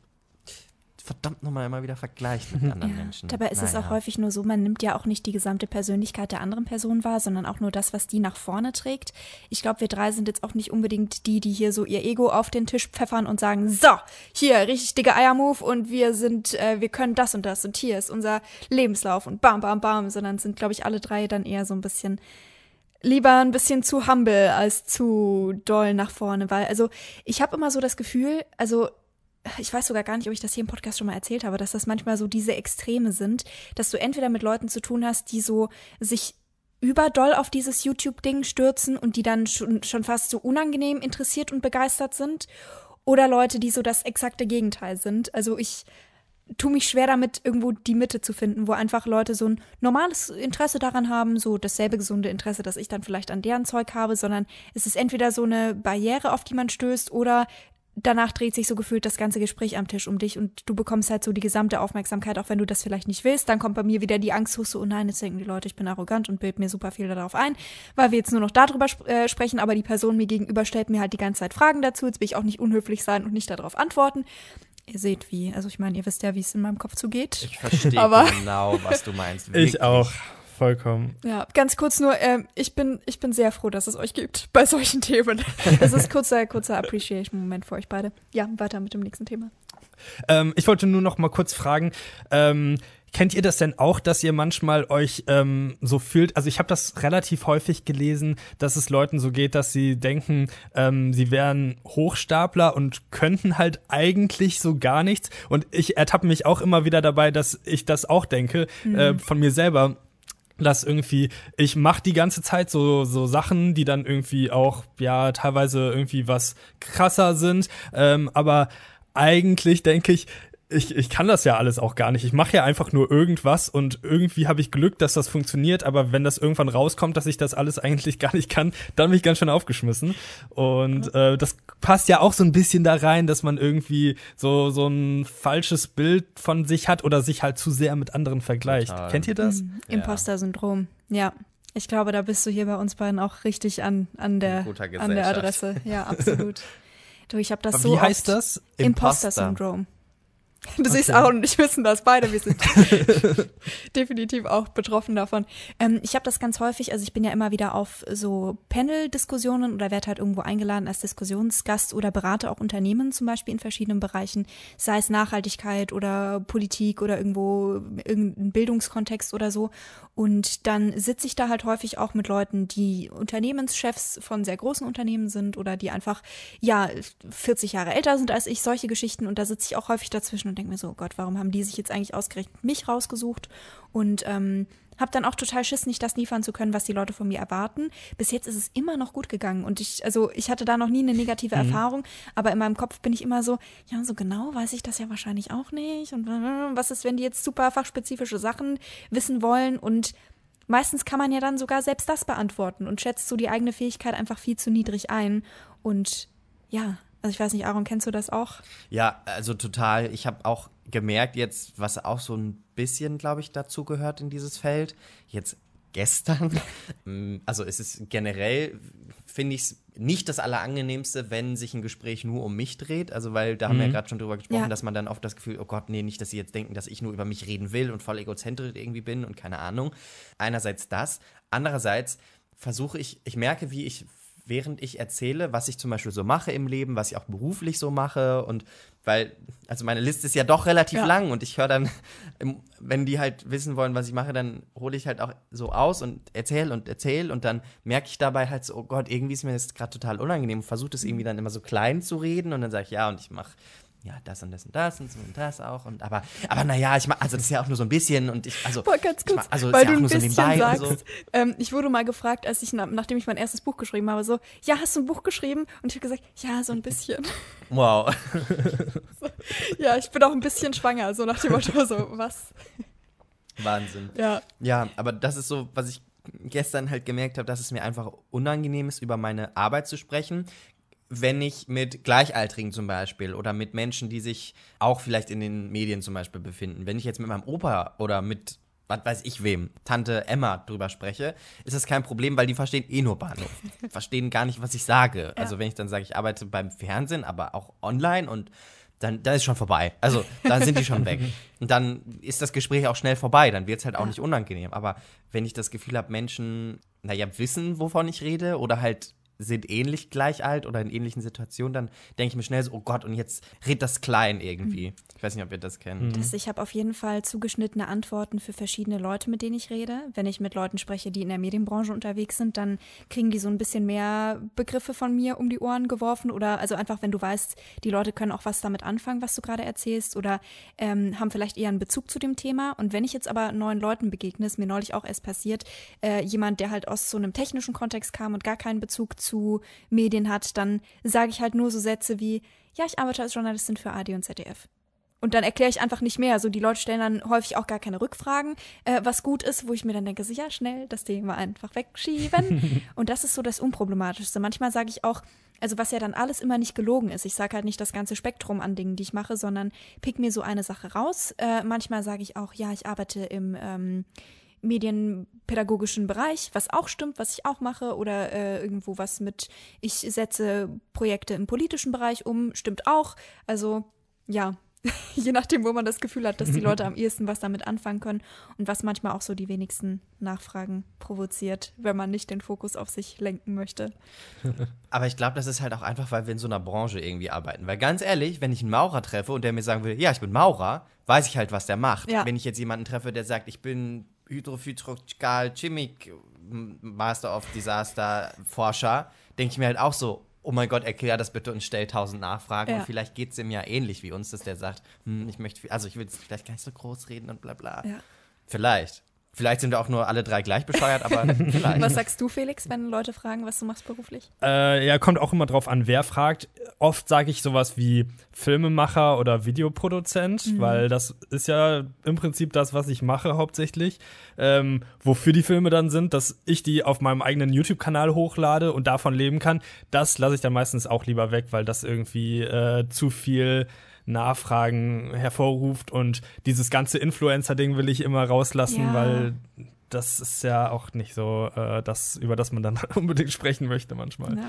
Speaker 2: verdammt nochmal immer wieder vergleicht mit anderen
Speaker 1: Ja,
Speaker 2: Menschen.
Speaker 1: dabei ist es
Speaker 2: Naja.
Speaker 1: auch häufig nur so, man nimmt ja auch nicht die gesamte Persönlichkeit der anderen Person wahr, sondern auch nur das, was die nach vorne trägt. Ich glaube, wir drei sind jetzt auch nicht unbedingt die, die hier so ihr Ego auf den Tisch pfeffern und sagen, so, hier, richtig dicke Eiermove und wir sind, äh, wir können das und das und hier ist unser Lebenslauf und bam, bam, bam, sondern sind, glaube ich, alle drei dann eher so ein bisschen lieber ein bisschen zu humble als zu doll nach vorne, weil also ich habe immer so das Gefühl, also ich weiß sogar gar nicht, ob ich das hier im Podcast schon mal erzählt habe, dass das manchmal so diese Extreme sind, dass du entweder mit Leuten zu tun hast, die so sich überdoll auf dieses YouTube-Ding stürzen und die dann schon, schon fast so unangenehm interessiert und begeistert sind, oder Leute, die so das exakte Gegenteil sind. Also ich tue mich schwer damit, irgendwo die Mitte zu finden, wo einfach Leute so ein normales Interesse daran haben, so dasselbe gesunde Interesse, das ich dann vielleicht an deren Zeug habe, sondern es ist entweder so eine Barriere, auf die man stößt, oder danach dreht sich so gefühlt das ganze Gespräch am Tisch um dich und du bekommst halt so die gesamte Aufmerksamkeit, auch wenn du das vielleicht nicht willst. Dann kommt bei mir wieder die Angst hoch, so, oh nein, jetzt denken die Leute, ich bin arrogant und bild mir super viel darauf ein, weil wir jetzt nur noch darüber sp äh, sprechen, aber die Person mir gegenüber stellt mir halt die ganze Zeit Fragen dazu. Jetzt will ich auch nicht unhöflich sein und nicht darauf antworten. Ihr seht wie, also ich meine, ihr wisst ja, wie es in meinem Kopf zugeht.
Speaker 2: Ich verstehe
Speaker 1: Aber-
Speaker 2: genau, was du meinst.
Speaker 3: Ich
Speaker 2: Wirklich.
Speaker 3: auch. Vollkommen.
Speaker 1: Ja, ganz kurz nur, ähm, ich bin, ich bin sehr froh, dass es euch gibt bei solchen Themen. Das ist kurzer, kurzer Appreciation-Moment für euch beide. Ja, weiter mit dem nächsten Thema.
Speaker 3: Ähm, ich wollte nur noch mal kurz fragen, ähm, kennt ihr das denn auch, dass ihr manchmal euch ähm, so fühlt? Also ich habe das relativ häufig gelesen, dass es Leuten so geht, dass sie denken, ähm, sie wären Hochstapler und könnten halt eigentlich so gar nichts. Und ich ertappe mich auch immer wieder dabei, dass ich das auch denke äh, von mir selber dass irgendwie ich mache die ganze Zeit so so Sachen, die dann irgendwie auch ja teilweise irgendwie was krasser sind, ähm, aber eigentlich denke ich ich, ich kann das ja alles auch gar nicht. Ich mache ja einfach nur irgendwas und irgendwie habe ich Glück, dass das funktioniert, aber wenn das irgendwann rauskommt, dass ich das alles eigentlich gar nicht kann, dann bin ich ganz schön aufgeschmissen. Und äh, das passt ja auch so ein bisschen da rein, dass man irgendwie so, so ein falsches Bild von sich hat oder sich halt zu sehr mit anderen vergleicht.
Speaker 2: Total.
Speaker 3: Kennt ihr das?
Speaker 1: Imposter-Syndrom. Ja. Ich glaube, da bist du hier bei uns beiden auch richtig an, an, der, an der Adresse. Ja, absolut. du, ich habe das
Speaker 3: Aber
Speaker 1: so.
Speaker 3: Wie heißt das?
Speaker 1: Imposter-Syndrom. Du okay. siehst auch und ich wissen das beide. Wir sind definitiv auch betroffen davon. Ähm, ich habe das ganz häufig, also ich bin ja immer wieder auf so Panel-Diskussionen oder werde halt irgendwo eingeladen als Diskussionsgast oder berate auch Unternehmen zum Beispiel in verschiedenen Bereichen, sei es Nachhaltigkeit oder Politik oder irgendwo irgendein Bildungskontext oder so. Und dann sitze ich da halt häufig auch mit Leuten, die Unternehmenschefs von sehr großen Unternehmen sind oder die einfach, ja, 40 Jahre älter sind als ich, solche Geschichten. Und da sitze ich auch häufig dazwischen und denke mir so, oh Gott, warum haben die sich jetzt eigentlich ausgerechnet mich rausgesucht? Und ähm, habe dann auch total Schiss, nicht das liefern zu können, was die Leute von mir erwarten. Bis jetzt ist es immer noch gut gegangen und ich, also ich hatte da noch nie eine negative mhm. Erfahrung, aber in meinem Kopf bin ich immer so, ja, so genau weiß ich das ja wahrscheinlich auch nicht und äh, was ist, wenn die jetzt super fachspezifische Sachen wissen wollen und meistens kann man ja dann sogar selbst das beantworten und schätzt so die eigene Fähigkeit einfach viel zu niedrig ein und ja, also ich weiß nicht, Aaron, kennst du das auch?
Speaker 2: Ja, also total. Ich habe auch gemerkt jetzt, was auch so ein bisschen, glaube ich, dazu gehört in dieses Feld. Jetzt gestern, mm, also es ist generell, finde ich es nicht das Allerangenehmste, wenn sich ein Gespräch nur um mich dreht. Also, weil da mhm. haben wir ja mhm. gerade schon drüber gesprochen, ja. dass man dann oft das Gefühl, oh Gott, nee, nicht, dass sie jetzt denken, dass ich nur über mich reden will und voll egozentrisch irgendwie bin und keine Ahnung. Einerseits das. Andererseits versuche ich, ich merke, wie ich während ich erzähle, was ich zum Beispiel so mache im Leben, was ich auch beruflich so mache und weil, also meine Liste ist ja doch relativ ja. lang und ich höre dann, wenn die halt wissen wollen, was ich mache, dann hole ich halt auch so aus und erzähle und erzähle und dann merke ich dabei halt so, oh Gott, irgendwie ist mir das gerade total unangenehm und versuche das irgendwie dann immer so klein zu reden und dann sage ich, ja, und ich mache ja, das und das und das und so und das auch. Und aber, aber naja, ich mach, also das ist ja auch nur so ein bisschen und ich, also.
Speaker 1: Boah, ganz kurz, mach, also weil ja du ein bisschen so sagst, so. ähm, ich wurde mal gefragt, als ich, nachdem ich mein erstes Buch geschrieben habe, so, ja, hast du ein Buch geschrieben? Und ich habe gesagt, ja, so ein bisschen.
Speaker 2: Wow.
Speaker 1: so, ja, ich bin auch ein bisschen schwanger, so nach dem Motto, so, was?
Speaker 2: Wahnsinn.
Speaker 1: Ja.
Speaker 2: Ja, aber das ist so, was ich gestern halt gemerkt habe, dass es mir einfach unangenehm ist, über meine Arbeit zu sprechen wenn ich mit Gleichaltrigen zum Beispiel oder mit Menschen, die sich auch vielleicht in den Medien zum Beispiel befinden, wenn ich jetzt mit meinem Opa oder mit was weiß ich wem, Tante Emma drüber spreche, ist das kein Problem, weil die verstehen eh nur Bahnhof. verstehen gar nicht, was ich sage. Ja. Also wenn ich dann sage, ich arbeite beim Fernsehen, aber auch online und dann, dann ist schon vorbei. Also dann sind die schon weg. Und dann ist das Gespräch auch schnell vorbei. Dann wird es halt auch ja. nicht unangenehm. Aber wenn ich das Gefühl habe, Menschen, naja, wissen, wovon ich rede oder halt sind ähnlich gleich alt oder in ähnlichen Situationen, dann denke ich mir schnell so, oh Gott, und jetzt red das klein irgendwie. Mhm. Ich weiß nicht, ob ihr das kennt.
Speaker 1: Mhm. Das, ich habe auf jeden Fall zugeschnittene Antworten für verschiedene Leute, mit denen ich rede. Wenn ich mit Leuten spreche, die in der Medienbranche unterwegs sind, dann kriegen die so ein bisschen mehr Begriffe von mir um die Ohren geworfen oder also einfach, wenn du weißt, die Leute können auch was damit anfangen, was du gerade erzählst oder ähm, haben vielleicht eher einen Bezug zu dem Thema. Und wenn ich jetzt aber neuen Leuten begegne, ist mir neulich auch erst passiert, äh, jemand, der halt aus so einem technischen Kontext kam und gar keinen Bezug zu zu Medien hat, dann sage ich halt nur so Sätze wie, ja, ich arbeite als Journalistin für AD und ZDF. Und dann erkläre ich einfach nicht mehr. Also die Leute stellen dann häufig auch gar keine Rückfragen, äh, was gut ist, wo ich mir dann denke, so ja, schnell das Thema einfach wegschieben. und das ist so das Unproblematischste. Manchmal sage ich auch, also was ja dann alles immer nicht gelogen ist. Ich sage halt nicht das ganze Spektrum an Dingen, die ich mache, sondern pick mir so eine Sache raus. Äh, manchmal sage ich auch, ja, ich arbeite im ähm, medienpädagogischen Bereich, was auch stimmt, was ich auch mache, oder äh, irgendwo was mit, ich setze Projekte im politischen Bereich um, stimmt auch. Also ja, je nachdem, wo man das Gefühl hat, dass die Leute am ehesten was damit anfangen können und was manchmal auch so die wenigsten Nachfragen provoziert, wenn man nicht den Fokus auf sich lenken möchte.
Speaker 2: Aber ich glaube, das ist halt auch einfach, weil wir in so einer Branche irgendwie arbeiten. Weil ganz ehrlich, wenn ich einen Maurer treffe und der mir sagen will, ja, ich bin Maurer, weiß ich halt, was der macht. Ja. Wenn ich jetzt jemanden treffe, der sagt, ich bin Hydrophytrogal Chimik Master of Disaster Forscher, denke ich mir halt auch so, oh mein Gott, erklär das bitte und stell tausend Nachfragen. Ja. Und vielleicht geht es ihm ja ähnlich wie uns, dass der sagt, hm, ich möchte, also ich will jetzt vielleicht gar nicht so groß reden und bla bla. Ja. Vielleicht. Vielleicht sind wir auch nur alle drei gleich bescheuert, aber vielleicht.
Speaker 1: Was sagst du, Felix, wenn Leute fragen, was du machst beruflich?
Speaker 3: Äh, ja, kommt auch immer drauf an, wer fragt. Oft sage ich sowas wie Filmemacher oder Videoproduzent, mhm. weil das ist ja im Prinzip das, was ich mache hauptsächlich. Ähm, wofür die Filme dann sind, dass ich die auf meinem eigenen YouTube-Kanal hochlade und davon leben kann, das lasse ich dann meistens auch lieber weg, weil das irgendwie äh, zu viel Nachfragen hervorruft und dieses ganze Influencer-Ding will ich immer rauslassen, ja. weil das ist ja auch nicht so äh, das, über das man dann unbedingt sprechen möchte manchmal.
Speaker 1: Ja.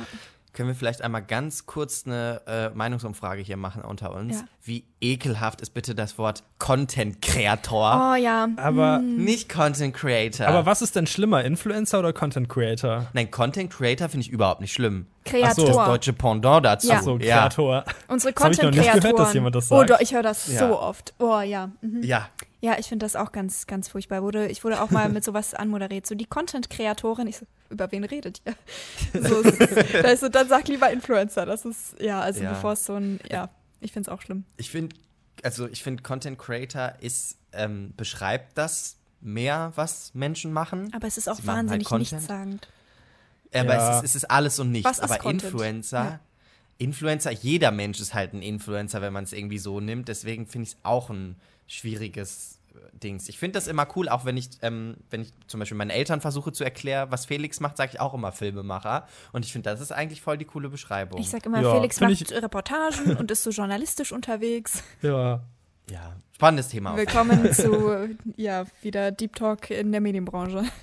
Speaker 2: Können wir vielleicht einmal ganz kurz eine äh, Meinungsumfrage hier machen unter uns?
Speaker 1: Ja.
Speaker 2: Wie ekelhaft ist bitte das Wort Content Creator?
Speaker 1: Oh ja.
Speaker 3: Aber,
Speaker 2: Nicht Content Creator.
Speaker 3: aber was ist denn schlimmer, Influencer oder Content Creator?
Speaker 2: Nein, Content Creator finde ich überhaupt nicht schlimm.
Speaker 1: Kreator.
Speaker 2: Das deutsche Pendant dazu.
Speaker 1: Ja.
Speaker 3: Ach so,
Speaker 2: ja.
Speaker 3: Kreator.
Speaker 1: Unsere
Speaker 3: Das hab ich noch nicht gehört, dass jemand das
Speaker 1: Oh,
Speaker 3: sagt.
Speaker 1: doch, ich höre das
Speaker 2: Ja.
Speaker 1: so oft. Oh ja. Mhm.
Speaker 2: ja.
Speaker 1: Ja, ich finde das auch ganz, ganz furchtbar. Wurde, ich wurde auch mal mit sowas anmoderiert. So die Content-Kreatorin. Ich so, über wen redet ihr? So, ist- da ist so, dann sag lieber Influencer. Das ist, ja, also
Speaker 2: Ja.
Speaker 1: bevor es so ein, ja, ich finde es auch schlimm.
Speaker 2: Ich finde, also ich finde, Content Creator ist, ähm, beschreibt das mehr, was Menschen machen.
Speaker 1: Aber es ist auch
Speaker 2: Sie halt
Speaker 1: wahnsinnig
Speaker 2: Content.
Speaker 1: nichtssagend.
Speaker 2: Aber
Speaker 3: Ja.
Speaker 2: es, ist, es ist alles und nichts.
Speaker 1: Was ist
Speaker 2: Aber
Speaker 1: Content?
Speaker 2: Influencer,
Speaker 1: Ja.
Speaker 2: Influencer, jeder Mensch ist halt ein Influencer, wenn man es irgendwie so nimmt. Deswegen finde ich es auch ein schwieriges äh, Dings. Ich finde das immer cool, auch wenn ich, ähm, wenn ich zum Beispiel meinen Eltern versuche zu erklären, was Felix macht, sage ich auch immer Filmemacher. Und ich finde, das ist eigentlich voll die coole Beschreibung.
Speaker 1: Ich sag immer,
Speaker 3: Ja,
Speaker 1: Felix macht
Speaker 3: ich-
Speaker 1: Reportagen und ist so journalistisch unterwegs.
Speaker 3: Ja.
Speaker 2: ja, spannendes Thema. auf jeden
Speaker 1: Willkommen zu, ja, wieder Deep Talk in der Medienbranche.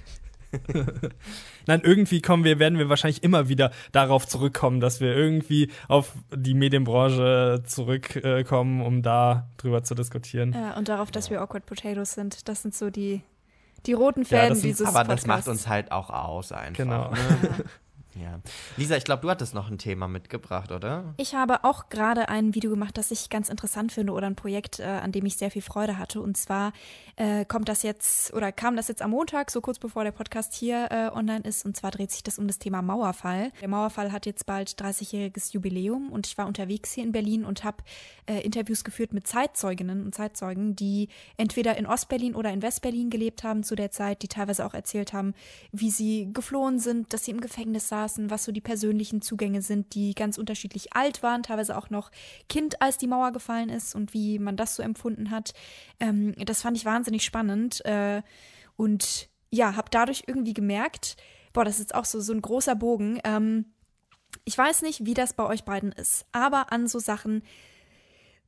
Speaker 3: Nein, irgendwie kommen wir, werden wir wahrscheinlich immer wieder darauf zurückkommen, dass wir irgendwie auf die Medienbranche zurückkommen, um da drüber zu diskutieren.
Speaker 1: Ja, und darauf, dass wir Awkward Potatoes sind. Das sind so die, die roten
Speaker 3: Ja,
Speaker 1: Fäden
Speaker 3: das sind-
Speaker 1: dieses
Speaker 2: Aber das
Speaker 1: Podcasts.
Speaker 2: macht uns halt auch aus einfach.
Speaker 3: Genau.
Speaker 2: Ne? Ja. Lisa, ich glaube, du hattest noch ein Thema mitgebracht, oder?
Speaker 1: Ich habe auch gerade ein Video gemacht, das ich ganz interessant finde oder ein Projekt, äh, an dem ich sehr viel Freude hatte. Und zwar äh, kommt das jetzt oder kam das jetzt am Montag, so kurz bevor der Podcast hier äh, online ist. Und zwar dreht sich das um das Thema Mauerfall. Der Mauerfall hat jetzt bald 30-jähriges Jubiläum und ich war unterwegs hier in Berlin und habe äh, Interviews geführt mit Zeitzeuginnen und Zeitzeugen, die entweder in Ostberlin oder in Westberlin gelebt haben zu der Zeit, die teilweise auch erzählt haben, wie sie geflohen sind, dass sie im Gefängnis saßen, was so die persönlichen Zugänge sind, die ganz unterschiedlich alt waren, teilweise auch noch Kind, als die Mauer gefallen ist und wie man das so empfunden hat. Ähm, das fand ich wahnsinnig spannend äh, und ja, habe dadurch irgendwie gemerkt, boah, das ist auch so, so ein großer Bogen. Ähm, ich weiß nicht, wie das bei euch beiden ist, aber an so Sachen,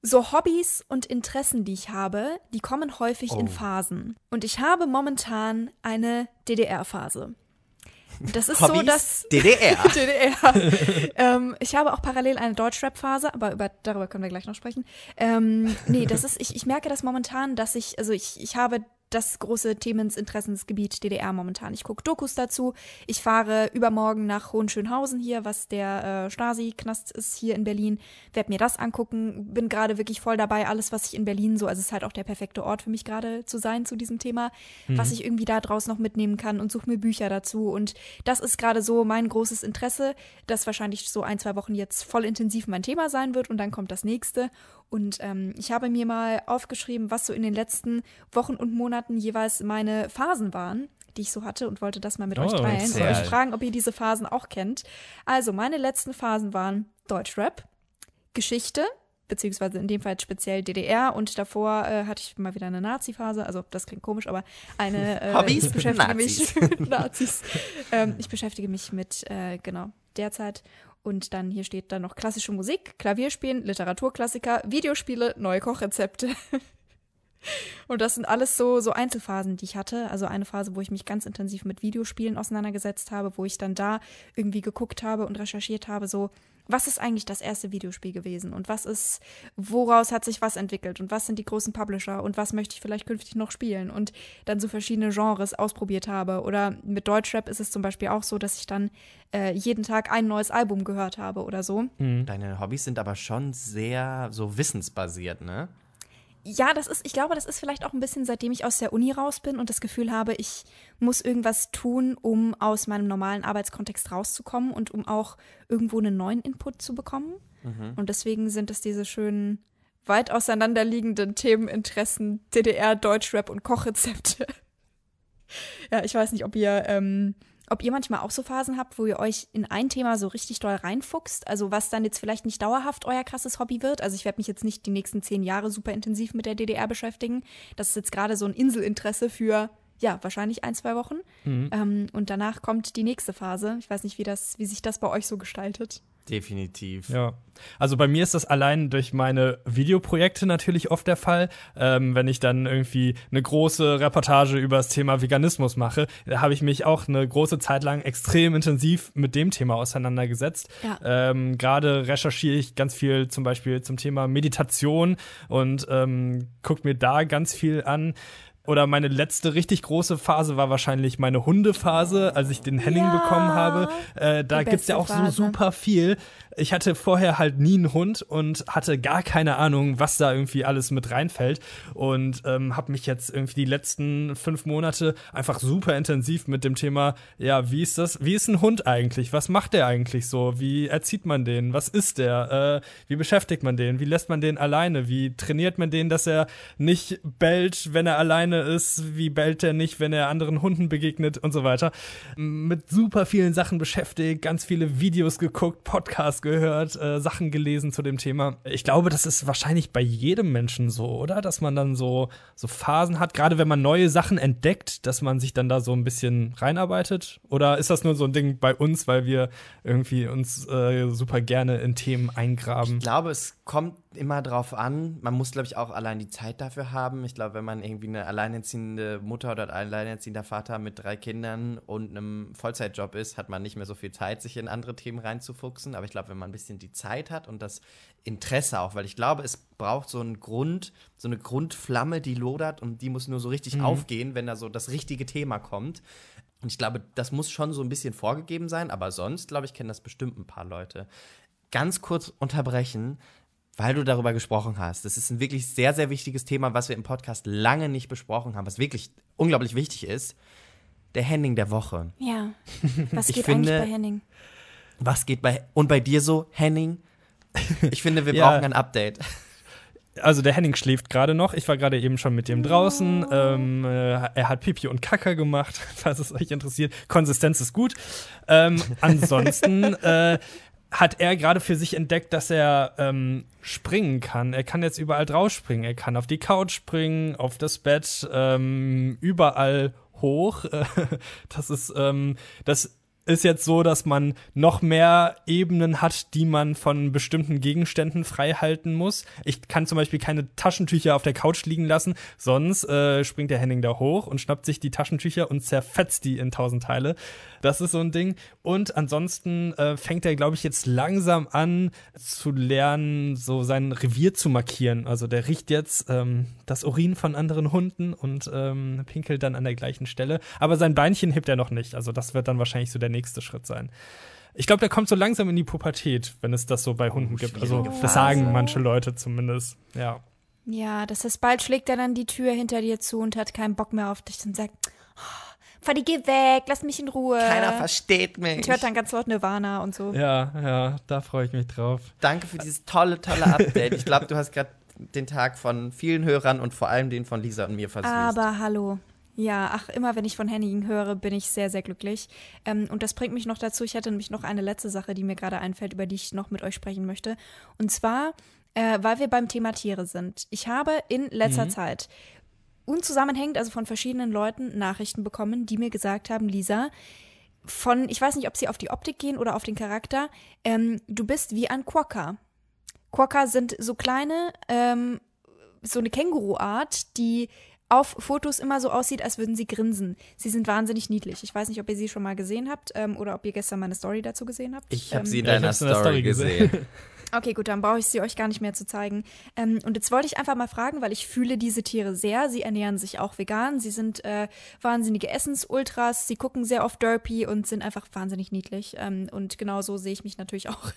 Speaker 1: so Hobbys und Interessen, die ich habe, die kommen häufig in
Speaker 2: Oh.
Speaker 1: Phasen. Und ich habe momentan eine DDR-Phase. Das ist so,
Speaker 2: Hobbys?
Speaker 1: dass
Speaker 2: DDR.
Speaker 1: DDR. ähm, ich habe auch parallel eine Deutschrap-Phase, aber über, darüber können wir gleich noch sprechen. Ähm, nee, das ist, ich, ich merke das momentan, dass ich, also ich, ich habe das große Themensinteressensgebiet DDR momentan. Ich gucke Dokus dazu. Ich fahre übermorgen nach Hohenschönhausen hier, was der äh, Stasi-Knast ist hier in Berlin. Werde mir das angucken. Bin gerade wirklich voll dabei, alles, was ich in Berlin so, also es ist halt auch der perfekte Ort für mich gerade zu sein zu diesem Thema, was ich irgendwie da draus noch mitnehmen kann und suche mir Bücher dazu. Und das ist gerade so mein großes Interesse, das wahrscheinlich so ein, zwei Wochen jetzt voll intensiv mein Thema sein wird und dann kommt das nächste. Und ähm, ich habe mir mal aufgeschrieben, was so in den letzten Wochen und Monaten jeweils meine Phasen waren, die ich so hatte und wollte das mal mit
Speaker 3: Oh,
Speaker 1: euch teilen und euch fragen, ob ihr diese Phasen auch kennt. Also meine letzten Phasen waren Deutschrap, Geschichte, beziehungsweise in dem Fall speziell DDR und davor äh, hatte ich mal wieder eine Nazi-Phase, also das klingt komisch, aber eine äh,
Speaker 2: Hobbys?
Speaker 1: ich beschäftige
Speaker 2: Nazis.
Speaker 1: mich mit Nazis. ähm, ich beschäftige mich mit, äh, genau, derzeit und dann hier steht dann noch klassische Musik, Klavierspielen, Literaturklassiker, Videospiele, neue Kochrezepte. Und das sind alles so, so Einzelphasen, die ich hatte. Also eine Phase, wo ich mich ganz intensiv mit Videospielen auseinandergesetzt habe, wo ich dann da irgendwie geguckt habe und recherchiert habe, so, was ist eigentlich das erste Videospiel gewesen und was ist, woraus hat sich was entwickelt und was sind die großen Publisher und was möchte ich vielleicht künftig noch spielen und dann so verschiedene Genres ausprobiert habe. Oder mit Deutschrap ist es zum Beispiel auch so, dass ich dann äh, jeden Tag ein neues Album gehört habe oder so.
Speaker 2: Deine Hobbys sind aber schon sehr so wissensbasiert, ne?
Speaker 1: Ja, das ist, ich glaube, das ist vielleicht auch ein bisschen, seitdem ich aus der Uni raus bin und das Gefühl habe, ich muss irgendwas tun, um aus meinem normalen Arbeitskontext rauszukommen und um auch irgendwo einen neuen Input zu bekommen. Und deswegen sind es diese schönen, weit auseinanderliegenden Themeninteressen DDR, Deutschrap und Kochrezepte. ja, ich weiß nicht, ob ihr, ähm, ob ihr manchmal auch so Phasen habt, wo ihr euch in ein Thema so richtig doll reinfuchst, also was dann jetzt vielleicht nicht dauerhaft euer krasses Hobby wird. Also ich werde mich jetzt nicht die nächsten zehn Jahre super intensiv mit der DDR beschäftigen. Das ist jetzt gerade so ein Inselinteresse für ja wahrscheinlich ein zwei Wochen. Ähm, und danach kommt die nächste Phase. Ich weiß nicht, wie das, wie sich das bei euch so gestaltet.
Speaker 2: Definitiv.
Speaker 3: Ja. Also bei mir ist das allein durch meine Videoprojekte natürlich oft der Fall. Ähm, wenn ich dann irgendwie eine große Reportage über das Thema Veganismus mache, da habe ich mich auch eine große Zeit lang extrem intensiv mit dem Thema auseinandergesetzt.
Speaker 1: Ja.
Speaker 3: Ähm, Gerade recherchiere ich ganz viel zum Beispiel zum Thema Meditation und ähm, gucke mir da ganz viel an oder meine letzte richtig große Phase war wahrscheinlich meine Hundephase, als ich den Henning
Speaker 1: Ja,
Speaker 3: bekommen habe. Äh, da gibt's ja auch
Speaker 1: Phase.
Speaker 3: so super viel. Ich hatte vorher halt nie einen Hund und hatte gar keine Ahnung, was da irgendwie alles mit reinfällt. Und ähm, habe mich jetzt irgendwie die letzten fünf Monate einfach super intensiv mit dem Thema, ja, wie ist das, wie ist ein Hund eigentlich? Was macht der eigentlich so? Wie erzieht man den? Was ist der? Äh, wie beschäftigt man den? Wie lässt man den alleine? Wie trainiert man den, dass er nicht bellt, wenn er alleine ist? Wie bellt er nicht, wenn er anderen Hunden begegnet und so weiter? Mit super vielen Sachen beschäftigt, ganz viele Videos geguckt, Podcasts gehört, äh, Sachen gelesen zu dem Thema. Ich glaube, das ist wahrscheinlich bei jedem Menschen so, oder? Dass man dann so, so Phasen hat, gerade wenn man neue Sachen entdeckt, dass man sich dann da so ein bisschen reinarbeitet? Oder ist das nur so ein Ding bei uns, weil wir irgendwie uns äh, super gerne in Themen eingraben?
Speaker 2: Ich glaube, es kommt immer drauf an. Man muss, glaube ich, auch allein die Zeit dafür haben. Ich glaube, wenn man irgendwie eine alleinerziehende Mutter oder ein alleinerziehender Vater mit drei Kindern und einem Vollzeitjob ist, hat man nicht mehr so viel Zeit, sich in andere Themen reinzufuchsen. Aber ich glaube, wenn man ein bisschen die Zeit hat und das Interesse auch, weil ich glaube, es braucht so einen Grund, so eine Grundflamme, die lodert und die muss nur so richtig aufgehen, wenn da so das richtige Thema kommt. Und ich glaube, das muss schon so ein bisschen vorgegeben sein, aber sonst, glaube ich, kennen das bestimmt ein paar Leute. Ganz kurz unterbrechen, weil du darüber gesprochen hast. Das ist ein wirklich sehr, sehr wichtiges Thema, was wir im Podcast lange nicht besprochen haben, was wirklich unglaublich wichtig ist. Der Henning der Woche.
Speaker 1: Ja. Was
Speaker 2: Ich
Speaker 1: geht
Speaker 2: finde-
Speaker 1: eigentlich bei Henning?
Speaker 2: Was geht bei und bei dir so, Henning? Ich finde, wir
Speaker 3: Ja.
Speaker 2: brauchen ein Update.
Speaker 3: Also der Henning schläft gerade noch. Ich war gerade eben schon mit dem draußen. Ähm, äh, er hat Pipi und Kaka gemacht, falls es euch interessiert. Konsistenz ist gut. Ähm, ansonsten äh, hat er gerade für sich entdeckt, dass er ähm, springen kann. Er kann jetzt überall drauf springen. Er kann auf die Couch springen, auf das Bett, ähm, überall hoch. Das ist ähm, das ist jetzt so, dass man noch mehr Ebenen hat, die man von bestimmten Gegenständen frei halten muss. Ich kann zum Beispiel keine Taschentücher auf der Couch liegen lassen, sonst äh, springt der Henning da hoch und schnappt sich die Taschentücher und zerfetzt die in tausend Teile. Das ist so ein Ding. Und ansonsten äh, fängt er, glaube ich, jetzt langsam an zu lernen, so sein Revier zu markieren. Also der riecht jetzt ähm, das Urin von anderen Hunden und ähm, pinkelt dann an der gleichen Stelle. Aber sein Beinchen hebt er noch nicht. Also das wird dann wahrscheinlich so der nächste Schritt sein. Ich glaube, der kommt so langsam in die Pubertät, wenn es das so bei Hunden gibt. Also
Speaker 2: schwierige
Speaker 3: das
Speaker 1: Phase.
Speaker 3: sagen manche Leute zumindest. Ja.
Speaker 1: Ja, das heißt, bald schlägt er dann die Tür hinter dir zu und hat keinen Bock mehr auf dich und sagt, oh, Fadi, geh weg, lass mich in Ruhe.
Speaker 2: Keiner versteht mich.
Speaker 1: Und hört dann ganz laut Nirvana und so.
Speaker 3: Ja, ja, da freue ich mich drauf.
Speaker 2: Danke für dieses tolle, tolle Update. Ich glaube, du hast gerade den Tag von vielen Hörern und vor allem den von Lisa und mir versüßt.
Speaker 1: Aber hallo. Ja, ach, immer wenn ich von Henning höre, bin ich sehr, sehr glücklich. Ähm, und das bringt mich noch dazu, ich hätte nämlich noch eine letzte Sache, die mir gerade einfällt, über die ich noch mit euch sprechen möchte. Und zwar, äh, weil wir beim Thema Tiere sind. Ich habe in letzter Zeit unzusammenhängend, also von verschiedenen Leuten, Nachrichten bekommen, die mir gesagt haben, Lisa, von, ich weiß nicht, ob sie auf die Optik gehen oder auf den Charakter, ähm, du bist wie ein Quokka. Quokka sind so kleine, ähm, so eine Känguruart, die auf Fotos immer so aussieht, als würden sie grinsen. Sie sind wahnsinnig niedlich. Ich weiß nicht, ob ihr sie schon mal gesehen habt ähm, oder ob ihr gestern meine Story dazu gesehen habt.
Speaker 2: ich habe
Speaker 1: ähm,
Speaker 2: sie in deiner Story,
Speaker 3: Story gesehen.
Speaker 2: gesehen.
Speaker 1: Okay, gut, dann brauche ich sie euch gar nicht mehr zu zeigen. Ähm, und jetzt wollte ich einfach mal fragen, weil ich fühle diese Tiere sehr. Sie ernähren sich auch vegan. Sie sind äh, wahnsinnige Essensultras. Sie gucken sehr oft Derpy und sind einfach wahnsinnig niedlich. Ähm, und genau so sehe ich mich natürlich auch.